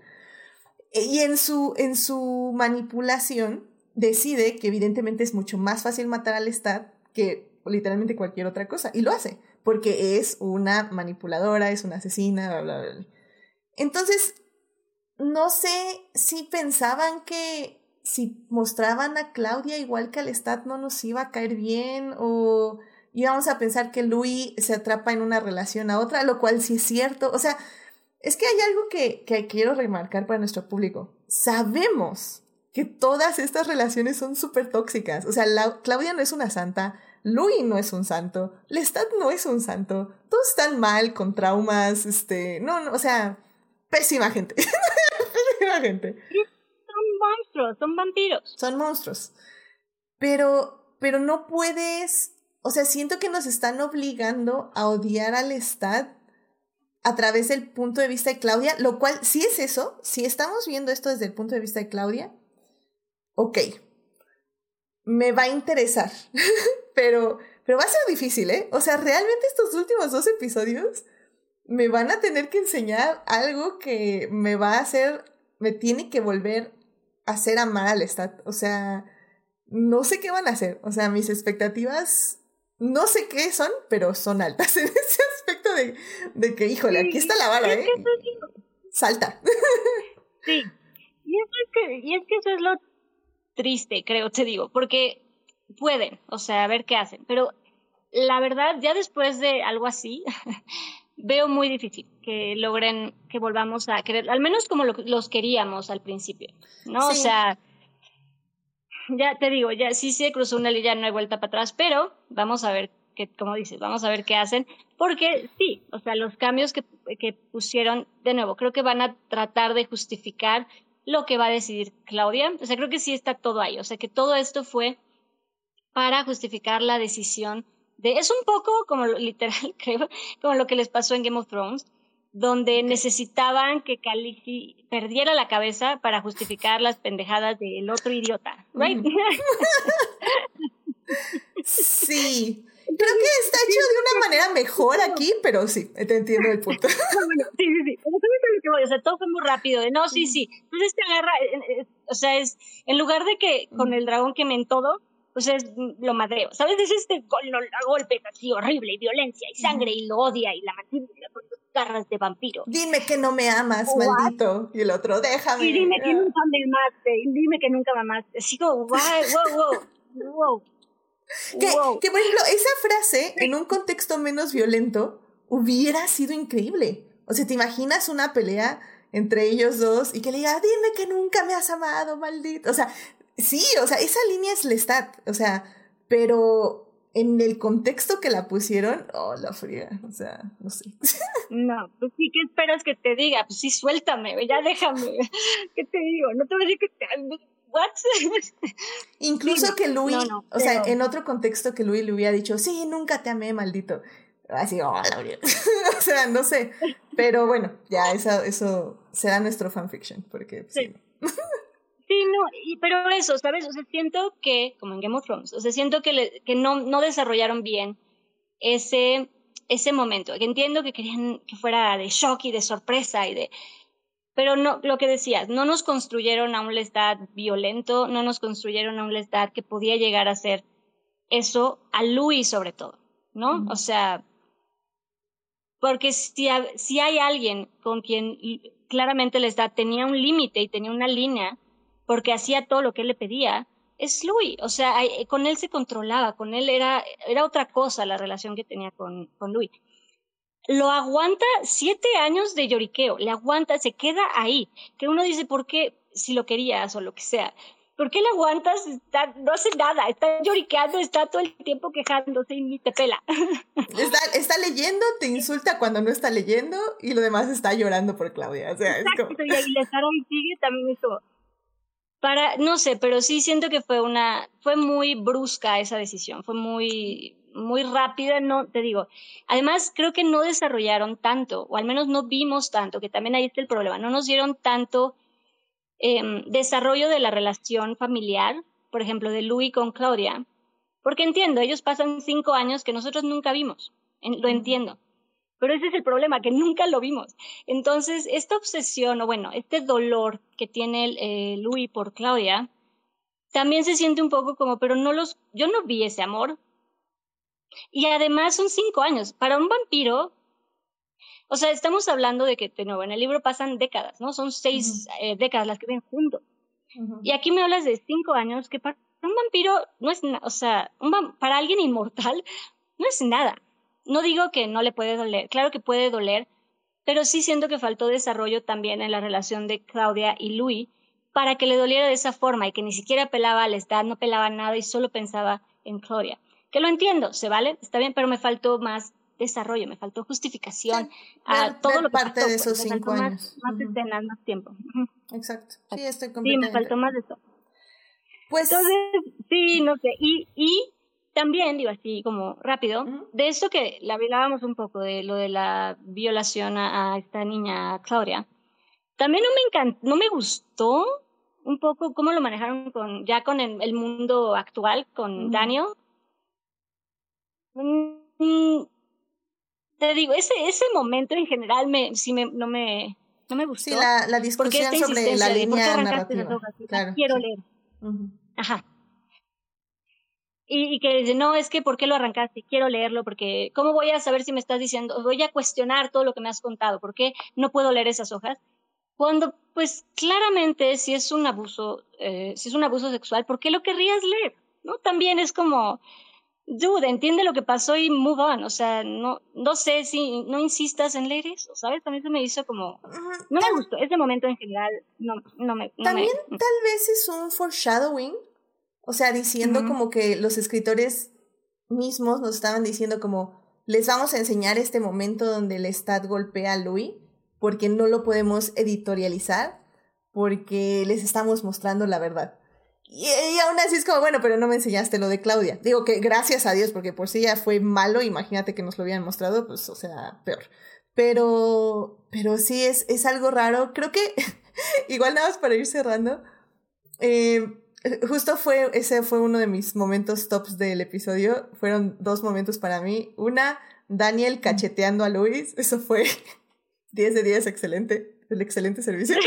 Y en su, en su manipulación decide que evidentemente es mucho más fácil matar al Stat que literalmente cualquier otra cosa. Y lo hace, porque es una manipuladora, es una asesina, bla, bla, bla. Entonces, no sé si pensaban que si mostraban a Claudia igual que al Stat no nos iba a caer bien o íbamos a pensar que Louis se atrapa en una relación a otra, lo cual sí es cierto. O sea, es que hay algo que, que quiero remarcar para nuestro público. Sabemos que todas estas relaciones son súper tóxicas. O sea, Claudia no es una santa, Louis no es un santo, Lestat no es un santo, todos están mal, con traumas, este, no, no, o sea, pésima gente. (laughs) muchísima gente. Son monstruos, son vampiros. Son monstruos. Pero, pero no puedes, o sea, siento que nos están obligando a odiar al Estado a través del punto de vista de Claudia, lo cual sí es eso, si estamos viendo esto desde el punto de vista de Claudia, ok, me va a interesar, (laughs) pero, pero va a ser difícil, ¿eh? O sea, realmente estos últimos dos episodios me van a tener que enseñar algo que me va a hacer, me tiene que volver a hacer amar al Stat. O sea, no sé qué van a hacer. O sea, mis expectativas, no sé qué son, pero son altas (laughs) en ese aspecto de, de que, híjole, aquí está la vara, ¿eh? Salta. (laughs) Sí. Y es, que, y es que eso es lo triste, creo, te digo, porque pueden, o sea, a ver qué hacen. Pero la verdad, ya después de algo así, (laughs) veo muy difícil que logren que volvamos a querer, al menos como lo, los queríamos al principio, ¿no? O sea, ya te digo, ya sí se cruzó una línea, no hay vuelta para atrás, pero vamos a ver qué, como dices, vamos a ver qué hacen, porque sí, o sea, los cambios que, que pusieron, de nuevo, creo que van a tratar de justificar lo que va a decidir Claudia, o sea, creo que sí está todo ahí, o sea, que todo esto fue para justificar la decisión es un poco como literal, (laughs) creo, como lo que les pasó en Game of Thrones, donde necesitaban que Khaleesi perdiera la cabeza para justificar las pendejadas del otro idiota, right? (laughs) sí. Creo que está hecho de una manera mejor aquí, pero sí, te entiendo el punto. (laughs) sí, sí, sí. O sea, todo fue muy rápido. De, no, sí, sí. Entonces te agarra, eh, eh, o sea, es, en lugar de que con el dragón quemen todo, pues es lo madreo, ¿sabes? Es este golpe así horrible y violencia y sangre y lo odia y la mantiene con sus garras de vampiro. Dime que no me amas, maldito. Y el otro, déjame. Y dime que nunca me amaste, y dime que nunca me amaste. Sigo, wow, wow, wow, wow. Que, que, por ejemplo, esa frase en un contexto menos violento hubiera sido increíble. O sea, ¿te imaginas una pelea entre ellos dos y que le diga, dime que nunca me has amado, maldito? O sea, Sí, o sea, esa línea es Lestat, o sea, pero en el contexto que la pusieron, oh, la fría, o sea, no sé. (laughs) No, pues sí, ¿qué esperas que te diga? Pues sí, suéltame, ya déjame. (laughs) ¿Qué te digo? No te voy a decir que te... ¿What? (laughs) Incluso que Louis, o sea, en otro contexto que Louis le hubiera dicho, sí, nunca te amé, maldito. Así, oh, la (laughs) o sea, no sé. Pero bueno, ya eso, eso será nuestro fanfiction, porque sí. (laughs) Sí, no, y, pero eso, ¿sabes? O sea, siento que, como en Game of Thrones, o sea, siento que, que no, no desarrollaron bien ese, ese momento. Que entiendo que querían que fuera de shock y de sorpresa y de... Pero no, lo que decías, no nos construyeron a un Lestat violento, no nos construyeron a un Lestat que podía llegar a ser eso, a Louis sobre todo, ¿no? O sea, porque si, si hay alguien con quien claramente Lestat tenía un límite y tenía una línea, porque hacía todo lo que él le pedía, es Louis. O sea, con él se controlaba, con él era, era otra cosa la relación que tenía con, con Louis. Lo aguanta siete años de lloriqueo, le aguanta, se queda ahí. Que uno dice, ¿por qué? Si lo querías o lo que sea. ¿Por qué le aguantas? no hace nada, está lloriqueando, está todo el tiempo quejándose y ni te pela. (laughs) Está, está, leyendo, te insulta cuando no está leyendo y lo demás está llorando por Claudia. O sea, Exacto, es como... y ahí sigue también eso para, no sé, pero sí siento que fue una, fue muy brusca esa decisión, fue muy, muy rápida, no, te digo. Además, creo que no desarrollaron tanto, o al menos no vimos tanto, que también ahí está el problema, no nos dieron tanto em, desarrollo de la relación familiar, por ejemplo, de Louis con Claudia, porque entiendo, ellos pasan cinco años que nosotros nunca vimos, lo entiendo. Pero ese es el problema, que nunca lo vimos. Entonces, esta obsesión, o bueno, este dolor que tiene eh, Louis por Claudia, también se siente un poco como, pero no los, yo no vi ese amor. Y además son cinco años. Para un vampiro, o sea, estamos hablando de que, de nuevo, en el libro pasan décadas, ¿no? Son seis eh, décadas las que ven juntos. Y aquí me hablas de cinco años, que para un vampiro no es, o sea, un, para alguien inmortal (laughs) no es nada. No digo que no le puede doler, claro que puede doler, pero sí siento que faltó desarrollo también en la relación de Claudia y Louis para que le doliera de esa forma y que ni siquiera pelaba al Estado, no pelaba nada y solo pensaba en Claudia. Que lo entiendo, se vale, está bien, pero me faltó más desarrollo, me faltó justificación Sí, a ver- todo ver lo que parte pasó, de pues, esos cinco años. Más, más escenas, más tiempo. Exacto. Sí, estoy Sí, me completamente. faltó más de eso. Pues Entonces, sí, no sé. Y, y también, digo así como rápido, de esto que le hablábamos un poco, de lo de la violación a, a esta niña Claudia, también no me encantó, no me gustó un poco cómo lo manejaron con, ya con el, el mundo actual, con. Daniel. Mm, te digo, ese, ese momento en general me, sí me, no me, no me gustó. sí, la, la discusión sobre la insistencia de, ¿por qué línea narrativa. Claro. quiero leer. Ajá. Y, y que dice, no, es que ¿por qué lo arrancaste? Quiero leerlo porque ¿cómo voy a saber si me estás diciendo? Voy a cuestionar todo lo que me has contado. ¿Por qué no puedo leer esas hojas? Cuando, pues, claramente, si es un abuso, eh, si es un abuso sexual, ¿por qué lo querrías leer? ¿No? También es como, dude, entiende lo que pasó y move on. O sea, no, no sé si, no insistas en leer eso, ¿sabes? También se me hizo como, no me gustó. Ese momento en general, no, no me, no También me, tal vez es un foreshadowing, o sea, diciendo como que los escritores mismos nos estaban diciendo como, les vamos a enseñar este momento donde el Stat golpea a Louis, porque no lo podemos editorializar, porque les estamos mostrando la verdad. Y, y aún así es como, bueno, pero no me enseñaste lo de Claudia. Digo que gracias a Dios, porque por si ya fue malo, imagínate que nos lo hubieran mostrado, pues, o sea, peor. Pero, pero sí es, es algo raro. Creo que, (laughs) igual nada más para ir cerrando, eh, justo fue, ese fue uno de mis momentos tops del episodio. Fueron dos momentos para mí. Una, Daniel cacheteando a Luis. Eso fue (laughs) 10 de 10, excelente. El excelente servicio. (laughs)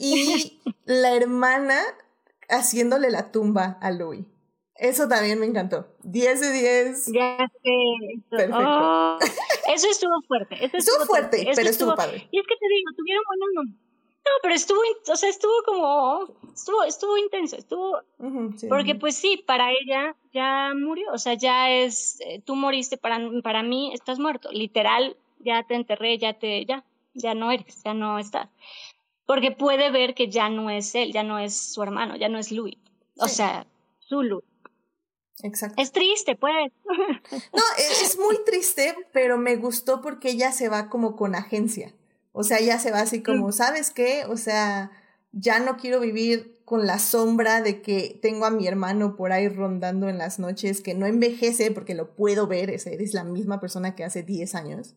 y la hermana haciéndole la tumba a Louis. Eso también me encantó. 10 de 10. Ya sé. Perfecto. Oh, eso estuvo fuerte. Eso Estuvo fuerte, pero estuvo padre. Y es que te digo, tuvieron buenos. No, pero estuvo, o sea, estuvo como, estuvo, estuvo intenso, estuvo, sí. porque pues sí, para ella ya murió, o sea, ya es, eh, tú moriste, para, para mí estás muerto, literal, ya te enterré, ya te, ya, ya no eres, ya no estás. Porque puede ver que ya no es él, ya no es su hermano, ya no es Louis, o Sí. sea, su Louis. Exacto. Es triste, pues. (laughs) No, es, es muy triste, pero me gustó porque ella se va como con agencia. O sea, ella se va así como, ¿sabes qué? O sea, ya no quiero vivir con la sombra de que tengo a mi hermano por ahí rondando en las noches, que no envejece porque lo puedo ver, es, es la misma persona que hace 10 años.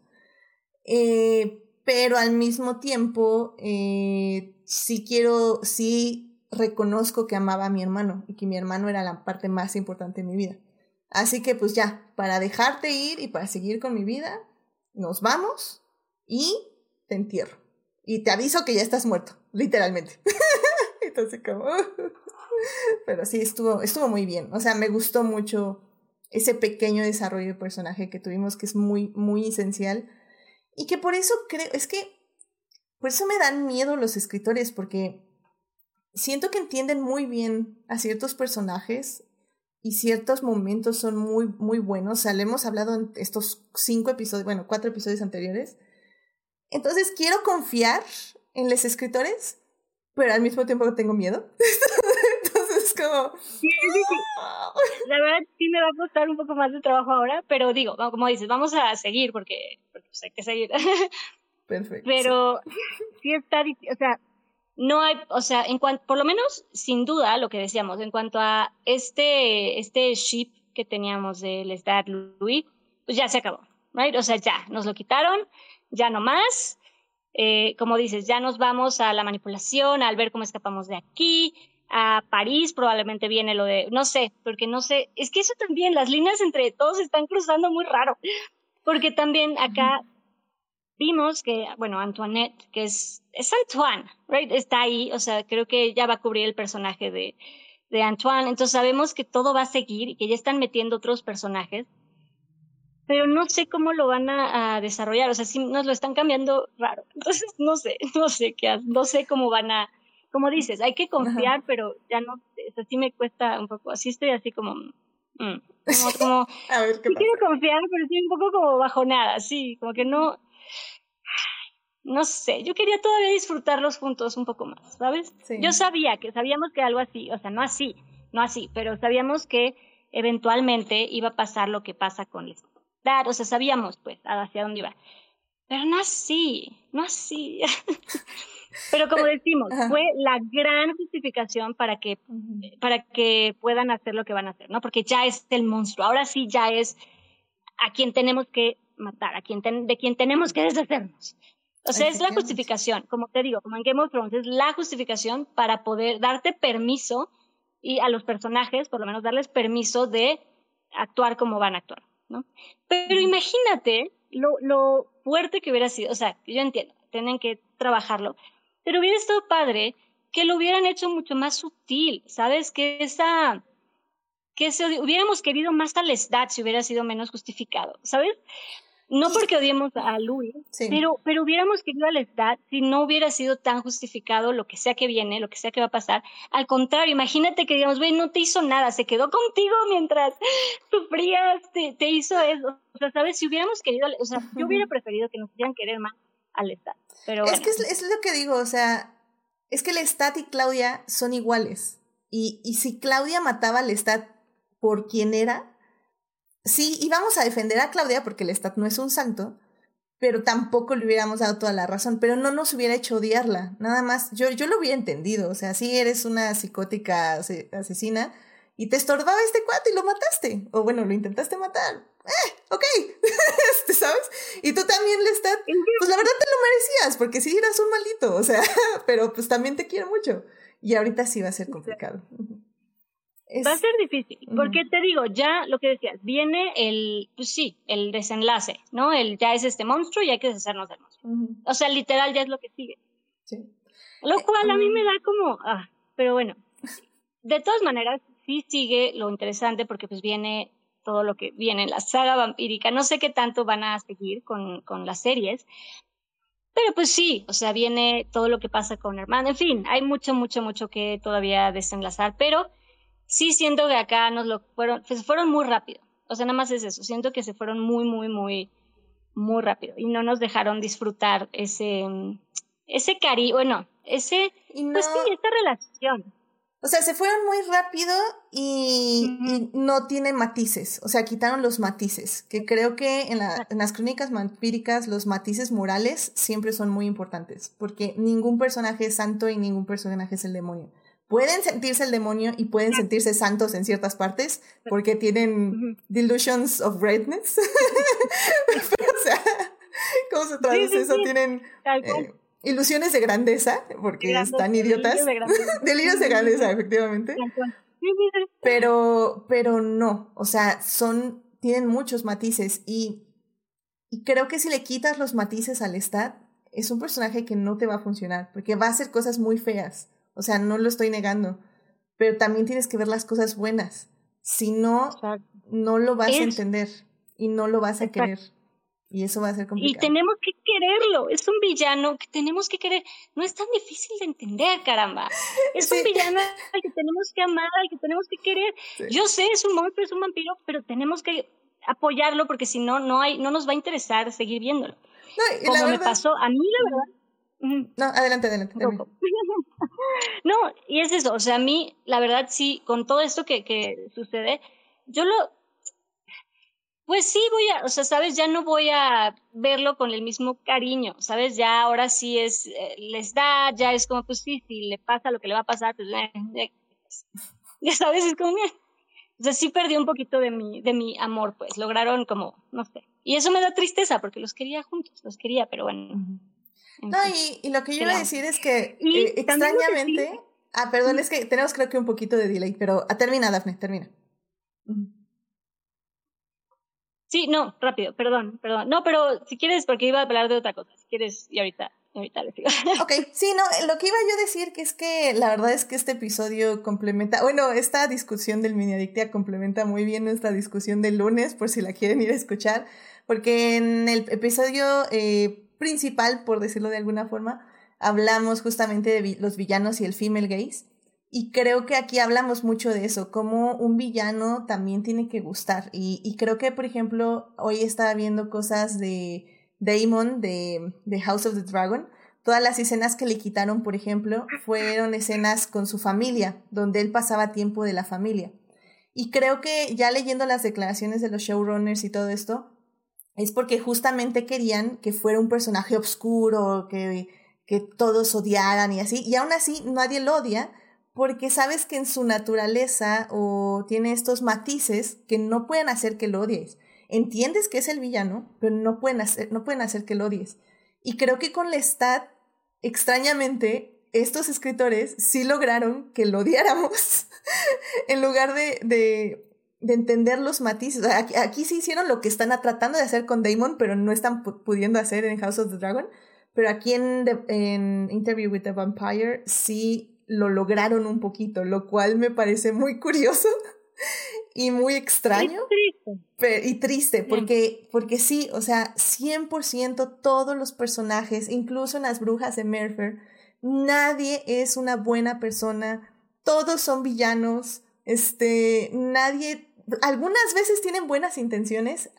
Eh, pero al mismo tiempo, eh, sí quiero, sí reconozco que amaba a mi hermano y que mi hermano era la parte más importante de mi vida. Así que pues ya, para dejarte ir y para seguir con mi vida, nos vamos y te entierro. Y te aviso que ya estás muerto, literalmente. (laughs) Entonces como... (laughs) Pero sí, estuvo, estuvo muy bien. O sea, me gustó mucho ese pequeño desarrollo de personaje que tuvimos, que es muy, muy esencial. Y que por eso creo, es que, por eso me dan miedo los escritores, porque siento que entienden muy bien a ciertos personajes y ciertos momentos son muy, muy buenos. O sea, le hemos hablado en estos cinco episodios, bueno, cuatro episodios anteriores. Entonces quiero confiar en los escritores, pero al mismo tiempo tengo miedo. (laughs) Como... Sí, sí, sí. La verdad sí me va a costar un poco más de trabajo ahora, pero digo, como dices, vamos a seguir porque, porque pues, hay que seguir. (laughs) Perfecto. pero sí está, o sea, no hay, o sea, en cuanto, por lo menos, sin duda, lo que decíamos, en cuanto a este, este ship que teníamos del Stat Louis, pues ya se acabó, right? O sea, ya, nos lo quitaron, ya no más. Eh, como dices, ya nos vamos a la manipulación, al ver cómo escapamos de aquí, a París probablemente viene lo de, no sé, porque no sé, es que eso también, las líneas entre todos están cruzando muy raro, porque también acá vimos que, bueno, Antoinette, que es, es Antoine, right? Está ahí, o sea, creo que ella va a cubrir el personaje de, de Antoine, entonces sabemos que todo va a seguir y que ya están metiendo otros personajes, pero no sé cómo lo van a, a desarrollar, o sea, sí nos lo están cambiando raro, (laughs) entonces no sé, no sé qué, no sé cómo van a, como dices, hay que confiar, pero ya no, o sea, sí me cuesta un poco, así estoy así como, mm, como, (laughs) como A ver qué sí pasa. quiero confiar, pero sí un poco como bajonada, sí, como que no, no sé, yo quería todavía disfrutarlos juntos un poco más, ¿sabes? Sí. Yo sabía que, sabíamos que algo así, o sea, no así, no así, pero sabíamos que eventualmente iba a pasar lo que pasa con Liz. dar, o sea, sabíamos pues hacia dónde iba. Pero no así, no así. (laughs) Pero como decimos, fue la gran justificación para que, para que puedan hacer lo que van a hacer, ¿no? Porque ya es el monstruo, ahora sí ya es a quien tenemos que matar, a quien de quien tenemos que deshacernos. O sea, es la justificación, como te digo, como en Game of Thrones, es la justificación para poder darte permiso y a los personajes, por lo menos darles permiso de actuar como van a actuar, ¿no? Pero imagínate lo, lo fuerte que hubiera sido, o sea, yo entiendo, tienen que trabajarlo, pero hubiera estado padre que lo hubieran hecho mucho más sutil, ¿sabes? Que esa que se, hubiéramos querido más a Lestat si hubiera sido menos justificado, ¿sabes? No porque odiemos a Louis, pero, pero hubiéramos querido a Lestat si no hubiera sido tan justificado lo que sea que viene, lo que sea que va a pasar. Al contrario, imagínate que digamos, güey, no te hizo nada, se quedó contigo mientras (laughs) sufrías, te, te hizo eso. O sea, ¿sabes? Si hubiéramos querido, o sea, yo hubiera preferido que nos hicieran querer más al Lestat. Pero es que es, es, lo que digo, o sea, es que Lestat y Claudia son iguales. Y, y si Claudia mataba a Lestat por quien era, sí íbamos a defender a Claudia porque Lestat no es un santo, pero tampoco le hubiéramos dado toda la razón, pero no nos hubiera hecho odiarla, nada más, yo, yo lo hubiera entendido, o sea, si eres una psicótica asesina y te estorbaba este cuate y lo mataste, o bueno, lo intentaste matar, eh, ok, (laughs) este, ¿sabes? Y tú también, Lestat, pues la verdad te lo merecías, porque sí eras un maldito, o sea, (laughs) pero pues también te quiero mucho, y ahorita sí va a ser complicado. Va a ser difícil, porque te digo, ya lo que decías, viene el, pues sí, el desenlace, ¿no? El ya es este monstruo y hay que deshacernos del monstruo. O sea, literal ya es lo que sigue. Sí. Lo cual a mí me da como, ah, pero bueno, de todas maneras, sí sigue lo interesante porque pues viene todo lo que viene en la saga vampírica. No sé qué tanto van a seguir con, con las series, pero pues sí, o sea, viene todo lo que pasa con Hermano. En fin, hay mucho, mucho, mucho que todavía desenlazar, pero sí siento que acá nos lo fueron, pues fueron muy rápido. O sea, nada más es eso. Siento que se fueron muy, muy, muy, muy rápido y no nos dejaron disfrutar ese, ese cariño, bueno, ese, pues sí, esta relación. O sea, se fueron muy rápido y, y, no tiene matices. O sea, quitaron los matices. Que creo que en, la, en las crónicas vampíricas los matices morales siempre son muy importantes. Porque ningún personaje es santo y ningún personaje es el demonio pueden sentirse el demonio y pueden sentirse santos en ciertas partes porque tienen delusions of greatness. (laughs) o sea, ¿cómo se traduce eso? Tienen eh, ilusiones de grandeza porque están idiotas. Delirios (laughs) de grandeza, efectivamente. Pero, pero no, o sea, son, tienen muchos matices y, y creo que si le quitas los matices al Stat, es un personaje que no te va a funcionar porque va a hacer cosas muy feas. O sea, no lo estoy negando. Pero también tienes que ver las cosas buenas. Si no, no lo vas a entender y no lo vas a querer. Y eso va a ser complicado. Y tenemos que quererlo. Es un villano que tenemos que querer. No es tan difícil de entender, caramba. Es un villano al que tenemos que amar, al que tenemos que querer. Yo sé, es un monstruo, es un vampiro, pero tenemos que apoyarlo porque si no, no, hay, no nos va a interesar seguir viéndolo. Como me pasó a mí, la verdad no, adelante, adelante. (laughs) no, y es eso, o sea, a mí, la verdad, sí, con todo esto que, que sucede, yo lo, pues sí voy a, o sea, sabes, ya no voy a verlo con el mismo cariño, sabes, ya ahora sí es, eh, les da, ya es como, pues sí, si le pasa lo que le va a pasar, pues eh, eh, (laughs) ya sabes, es como, (laughs) o sea, sí perdí un poquito de mi, de mi amor, pues, lograron como, no sé, y eso me da tristeza porque los quería juntos, los quería, pero bueno. No, y, y, lo que yo iba a decir es que eh, extrañamente. Ah, perdón, es que tenemos creo que un poquito de delay, pero ah, termina, Dafne, termina. Sí, no, rápido, perdón, perdón. No, pero si quieres, porque iba a hablar de otra cosa, si quieres, y ahorita, ahorita les digo. (laughs) Ok, sí, no, lo que iba yo a decir que es que la verdad es que este episodio complementa, bueno, esta discusión del mini adictia complementa muy bien nuestra discusión del lunes, por si la quieren ir a escuchar, porque en el episodio eh, principal, por decirlo de alguna forma, hablamos justamente de los villanos y el female gaze. Y creo que aquí hablamos mucho de eso, como un villano también tiene que gustar. Y, y creo que, por ejemplo, hoy estaba viendo cosas de Damon de, de House of the Dragon. Todas las escenas que le quitaron, por ejemplo, fueron escenas con su familia, donde él pasaba tiempo de la familia. Y creo que ya leyendo las declaraciones de los showrunners y todo esto, es porque justamente querían que fuera un personaje oscuro, que, que todos odiaran y así, y aún así nadie lo odia porque sabes que en su naturaleza o tiene estos matices que no pueden hacer que lo odies. Entiendes que es el villano, pero no pueden hacer, no pueden hacer que lo odies. Y creo que con Lestat, extrañamente, estos escritores sí lograron que lo odiáramos (laughs) en lugar de, de, de, entender los matices. Aquí, aquí, sí hicieron lo que están tratando de hacer con Damon, pero no están pudiendo hacer en House of the Dragon. Pero aquí en, en Interview with the Vampire sí lo lograron un poquito, lo cual me parece muy curioso (laughs) y muy extraño. Y triste. y triste, porque, porque sí, o sea, 100% todos los personajes, incluso en las brujas de Merfer, nadie es una buena persona, todos son villanos, este, nadie, algunas veces tienen buenas intenciones,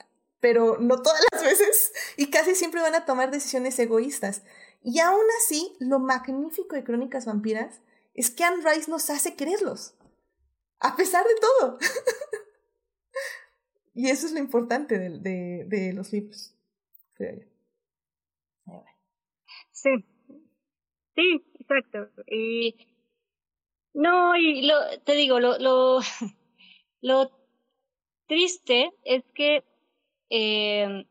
pero no todas las veces, (laughs) y casi siempre van a tomar decisiones egoístas. Y aún así, lo magnífico de Crónicas Vampiras es que Anne Rice nos hace quererlos, a pesar de todo. (laughs) y eso es lo importante de, de, de los libros, Sí, sí, exacto. Y no, y lo, te digo, lo, lo, (laughs) lo triste es que, eh,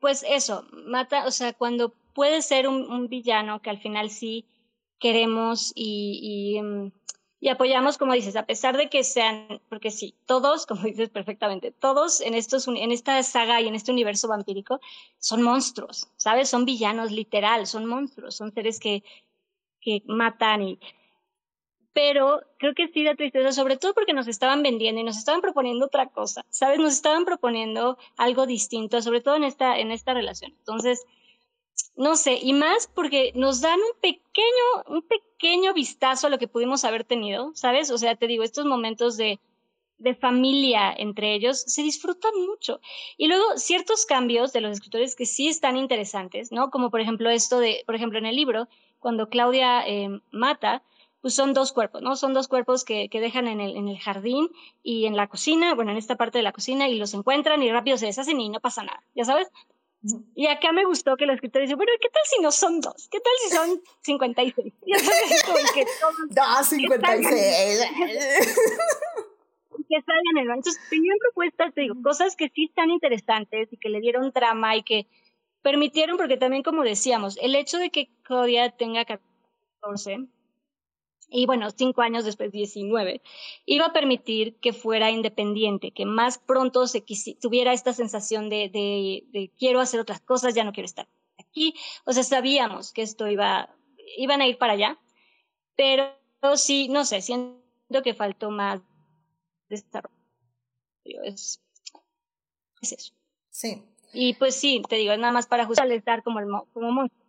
pues eso, mata, o sea, cuando puede ser un, un villano que al final sí queremos y, mm, y, apoyamos, como dices, a pesar de que sean, porque sí, todos, (laughs) como dices perfectamente, todos en, estos, en esta saga y en este universo vampírico son monstruos, ¿sabes? Son villanos, literal, son monstruos, son seres que, que matan y... Pero creo que sí da tristeza, sobre todo porque nos estaban vendiendo y nos estaban proponiendo otra cosa, ¿sabes? Nos estaban proponiendo algo distinto, sobre todo en esta, en esta relación. Entonces, no sé, y más porque nos dan un pequeño, un pequeño vistazo a lo que pudimos haber tenido, ¿sabes? O sea, te digo, estos momentos de, de familia entre ellos se disfrutan mucho. Y luego ciertos cambios de los escritores que sí están interesantes, ¿no? Como por ejemplo esto de, por ejemplo, en el libro, cuando Claudia eh, mata, pues son dos cuerpos, ¿no? Son dos cuerpos que, que dejan en el, en el jardín y en la cocina, bueno, en esta parte de la cocina, y los encuentran y rápido se deshacen y no pasa nada, ¿ya sabes? Y acá me gustó que la escritora dice, bueno, ¿qué tal si no son dos? ¿Qué tal si son 56? (laughs) Ya sabes, que todos, (laughs) 56. (laughs) que salgan el Entonces, tenían propuestas, te digo, cosas que sí están interesantes y que le dieron trama y que permitieron, porque también, como decíamos, el hecho de que Claudia tenga 14 y bueno, cinco años después, 19, iba a permitir que fuera independiente, que más pronto se tuviera esta sensación de, de, de, quiero hacer otras cosas, ya no quiero estar aquí. O sea, sabíamos que esto iba, iban a ir para allá, pero sí, no sé, siento que faltó más desarrollo. Es, es eso. Sí. Y pues sí, te digo, nada más para ajustar estar como, el, como monstruo.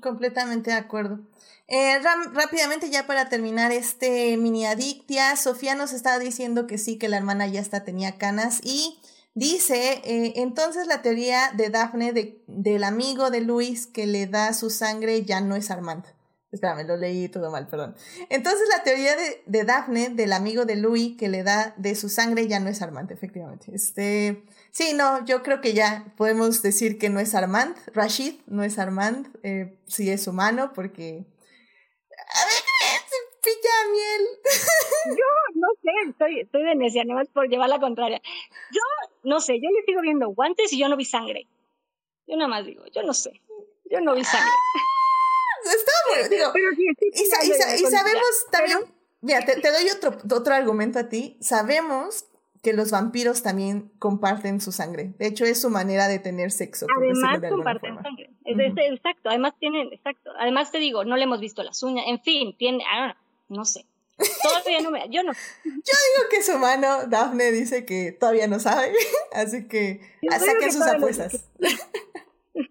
Completamente de acuerdo. Eh, rápidamente ya para terminar este mini adictia, Sofía nos estaba diciendo que sí, que la hermana ya hasta tenía canas y dice, eh, entonces la teoría de Daphne de, del amigo de Luis que le da su sangre ya no es Armand. Espérame, lo leí todo mal, perdón. Entonces la teoría de, de Daphne del amigo de Louis que le da de su sangre ya no es Armand, efectivamente. Este, Sí, no, yo creo que ya podemos decir que no es Armand. Rashid no es Armand, eh, sí es humano porque... A ver, pilla miel. (laughs) Yo no sé, estoy, estoy de necia, no es por llevar la contraria. Yo no sé, yo le sigo viendo guantes y yo no vi sangre. Yo nada más digo, yo no sé, yo no vi sangre. Ah, está bueno, digo. Pero sí, sí, y, y, sabemos también, mira, te, te, doy otro, otro argumento a ti. Sabemos que los vampiros también comparten su sangre. De hecho, es su manera de tener sexo. Además, comparten sangre. exacto. Además, tienen, exacto. Además, te digo, no le hemos visto las uñas. En fin, tiene, ah, no sé. Todavía no me, yo no. (laughs) Yo digo que su mano, Daphne, dice que todavía no sabe. (laughs) Así que saquen sus apuestas. (laughs)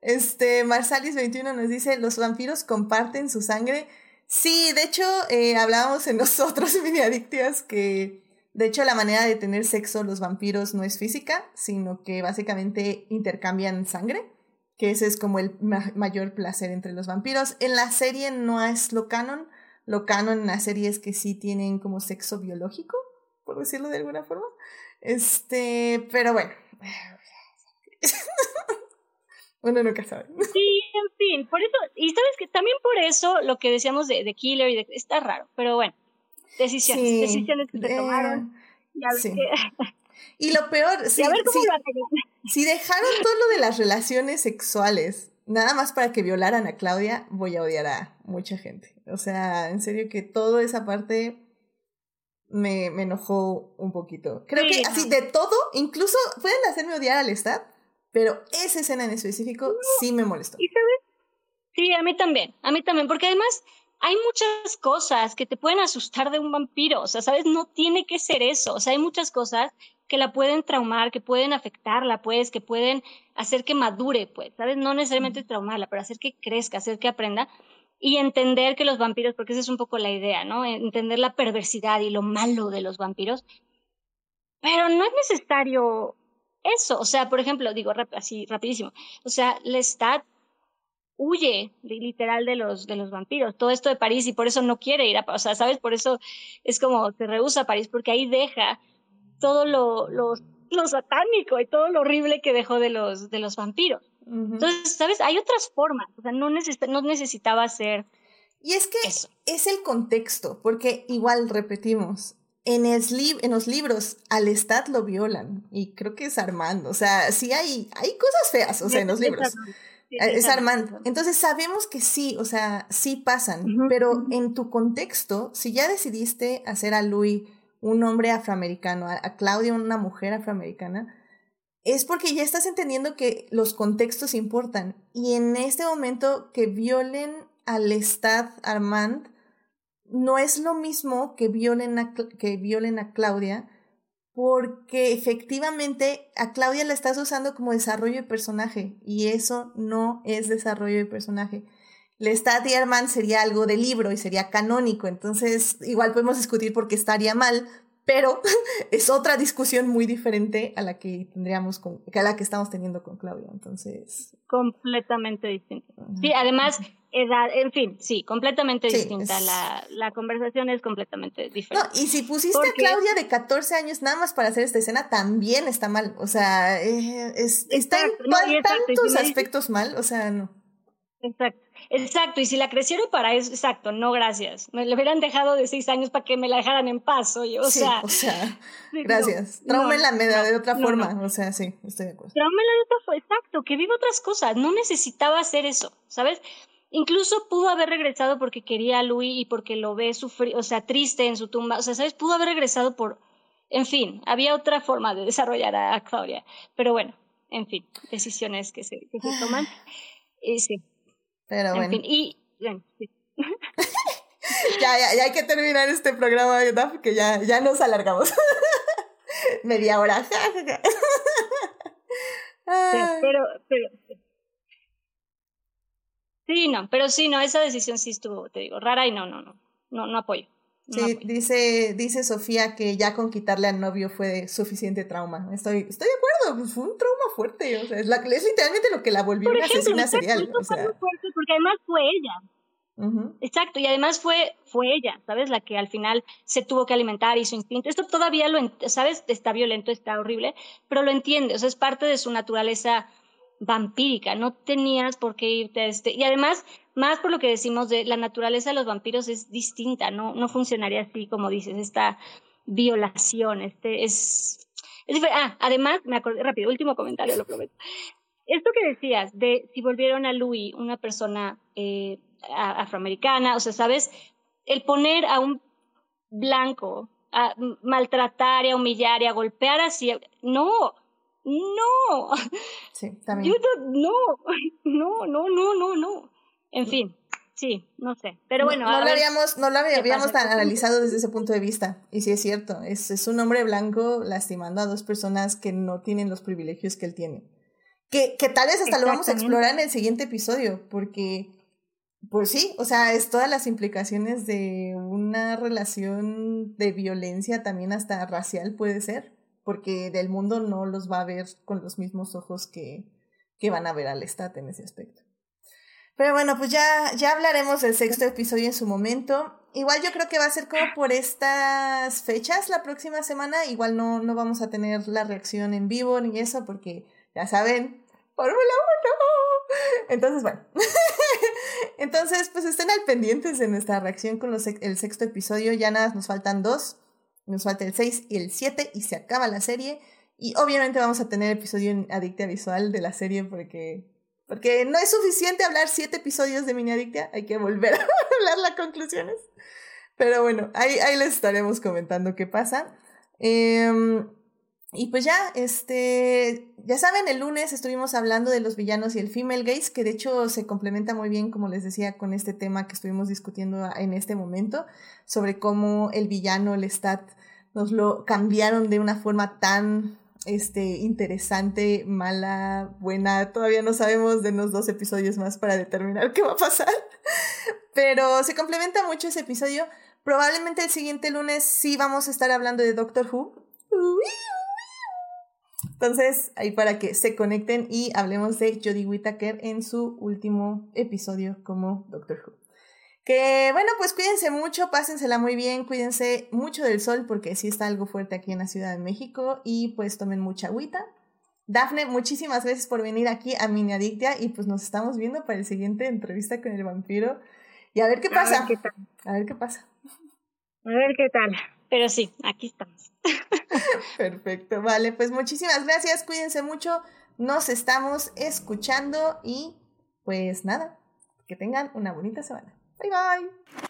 este, Marsalis21 nos dice, los vampiros comparten su sangre. Sí, de hecho, eh, hablábamos en nosotros, mini adictivas, que de hecho, la manera de tener sexo los vampiros no es física, sino que básicamente intercambian sangre, que ese es como el mayor placer entre los vampiros. En la serie no es lo canon, lo canon en la serie es que sí tienen como sexo biológico, por decirlo de alguna forma. Este, pero bueno. (laughs) Uno nunca sabe. Sí, en fin, por eso, y sabes que también por eso lo que decíamos de, de Killer y de, está raro, pero bueno, decisiones, Sí, decisiones que se eh, tomaron. Ya ves sí. que- (laughs) Y lo peor, (laughs) y a ver cómo lo (laughs) si dejaron todo lo de las relaciones sexuales, nada más para que violaran a Claudia, voy a odiar a mucha gente. O sea, en serio que toda esa parte me, me enojó un poquito. Creo Sí, que así de todo, incluso pueden hacerme odiar al Stat, pero esa escena en específico sí me molestó. ¿Y sabes? Sí, a mí también, a mí también, porque además hay muchas cosas que te pueden asustar de un vampiro, o sea, ¿sabes? No tiene que ser eso, o sea, hay muchas cosas que la pueden traumar, que pueden afectarla, pues, que pueden hacer que madure, pues, ¿sabes? No necesariamente traumarla, pero hacer que crezca, hacer que aprenda y entender que los vampiros, porque esa es un poco la idea, ¿no? Entender la perversidad y lo malo de los vampiros, pero no es necesario eso, o sea, por ejemplo, digo rap- así rapidísimo, o sea, Lestat huye li- literal de los de los vampiros, todo esto de París y por eso no quiere ir a, o sea, sabes, por eso es como se rehúsa a París porque ahí deja todo lo, lo, lo satánico y todo lo horrible que dejó de los de los vampiros. Entonces, sabes, hay otras formas, o sea, no necesita, no necesitaba ser Y es que eso. es el contexto, porque igual repetimos, en, en los libros al Stat lo violan y creo que es Armando, o sea, sí hay, hay cosas feas, o sea, en los libros. Sí, Eh, Es. Armando. Entonces sabemos que sí, o sea, sí pasan, pero en tu contexto, si ya decidiste hacer a Louis un hombre afroamericano, a, a Claudia una mujer afroamericana, es porque ya estás entendiendo que los contextos importan. Y en este momento que violen al Estad Armand, no es lo mismo que violen a, que violen a Claudia, porque efectivamente a Claudia la estás usando como desarrollo de personaje y eso no es desarrollo de personaje. Lestat y Armand sería algo de libro y sería canónico, entonces igual podemos discutir por qué estaría mal, pero (laughs) es otra discusión muy diferente a la que tendríamos con, a la que estamos teniendo con Claudia, entonces completamente distinto. Sí, además, edad, en fin, sí, completamente Sí, distinta. es- La, la conversación es completamente No, diferente. y si pusiste Porque- a Claudia de 14 años nada más para hacer esta escena, también está mal. O sea, eh, es- está en no, exacto, si tantos dices- aspectos mal. O sea, no. Exacto, exacto. Y si la crecieron para eso, exacto, no gracias. Me le hubieran dejado de seis años para que me la dejaran en paz, oye, o sí, sea. o sea, (laughs) sí, gracias. no, Tráumenla no, da de no, otra no, forma. no. O sea, sí, estoy de acuerdo. Tráumela de otra forma, exacto, que viva otras cosas. No necesitaba hacer eso, ¿sabes? Incluso pudo haber regresado porque quería a Louis y porque lo ve sufrir, o sea, triste en su tumba. O sea, ¿sabes? Pudo haber regresado por. En fin, había otra forma de desarrollar a, Claudia. Pero bueno, en fin, decisiones que se, que se toman. Y sí, Pero en bueno, fin. Y bueno, sí. (laughs) ya, ya, ya hay que terminar este programa, ¿verdad? Porque ya, ya nos alargamos. (laughs) Media hora. (laughs) pero, pero. Sí, no, pero sí, no, esa decisión sí estuvo, te digo, rara y no, no, no, no, no apoyo. No Sí, apoyo. dice, dice Sofía que ya con quitarle al novio fue suficiente trauma. Estoy, estoy de acuerdo, pues fue un trauma fuerte. O sea, es, la, es literalmente lo que la volvió Por una ejemplo, asesina serial. O sea, fuerte porque además fue ella. Exacto, y además fue, fue ella, ¿sabes? La que al final se tuvo que alimentar y su instinto. Esto todavía lo, ¿sabes? Está violento, está horrible, pero lo entiende, o sea, es parte de su naturaleza vampírica. No tenías por qué irte a este. Y además, más por lo que decimos de la naturaleza de los vampiros es distinta, no, no funcionaría así como dices, esta violación, este es. es ah, además, me acordé, rápido, último comentario, lo prometo. Esto que decías de si volvieron a Louis una persona eh, afroamericana, o sea, ¿sabes? El poner a un blanco a maltratar y a humillar y a golpear así, no, no, Sí, (laughs) también. no, (laughs) no, no, no, no, no. En fin, sí, no sé. Pero No- bueno, no, a lo habíamos, no lo habíamos analizado desde ese punto de vista. Y sí es cierto, es, es un hombre blanco lastimando a dos personas que no tienen los privilegios que él tiene. Que, que tal vez hasta lo vamos a explorar en el siguiente episodio, porque, pues sí, o sea, es todas las implicaciones de una relación de violencia, también hasta racial puede ser, porque del mundo no los va a ver con los mismos ojos que, que van a ver al Stat en ese aspecto. Pero bueno, pues ya, ya hablaremos del sexto episodio en su momento. igual yo creo que va a ser como por estas fechas la próxima semana. Igual no, no vamos a tener la reacción en vivo ni eso, porque ya saben, Fórmula 1. Entonces, bueno. (laughs) Entonces, pues estén al pendientes de nuestra reacción con el sexto episodio. Ya nada, nos faltan dos. Nos falta el 6 y el 7 y se acaba la serie. Y obviamente vamos a tener episodio en Adictia Visual de la serie porque, porque no es suficiente hablar siete episodios de Mini Adictia. Hay que volver (laughs) a hablar las conclusiones. Pero bueno, ahí, ahí les estaremos comentando qué pasa. Eh, y pues ya, este, ya saben, el lunes estuvimos hablando de los villanos y el female gaze, que de hecho se complementa muy bien, como les decía, con este tema que estuvimos discutiendo en este momento, sobre cómo el villano, el stat, nos lo cambiaron de una forma tan este, interesante, mala, buena. Todavía no sabemos de unos dos episodios más para determinar (laughs) qué va a pasar. Pero se complementa mucho ese episodio. Probablemente el siguiente lunes sí vamos a estar hablando de Doctor Who. Entonces, ahí para que se conecten y hablemos de Jodie Whittaker en su último episodio como Doctor Who. Que bueno, pues cuídense mucho, pásensela muy bien, cuídense mucho del sol porque sí está algo fuerte aquí en la Ciudad de México y pues tomen mucha agüita. Dafne, muchísimas gracias por venir aquí a Mini Adictia y pues nos estamos viendo para el siguiente entrevista con el vampiro y a ver qué pasa. A ver qué, a ver qué pasa. A ver qué tal. Pero sí, aquí estamos. (laughs) Perfecto, vale, pues muchísimas gracias, cuídense mucho, nos estamos escuchando y pues nada, que tengan una bonita semana. Bye bye.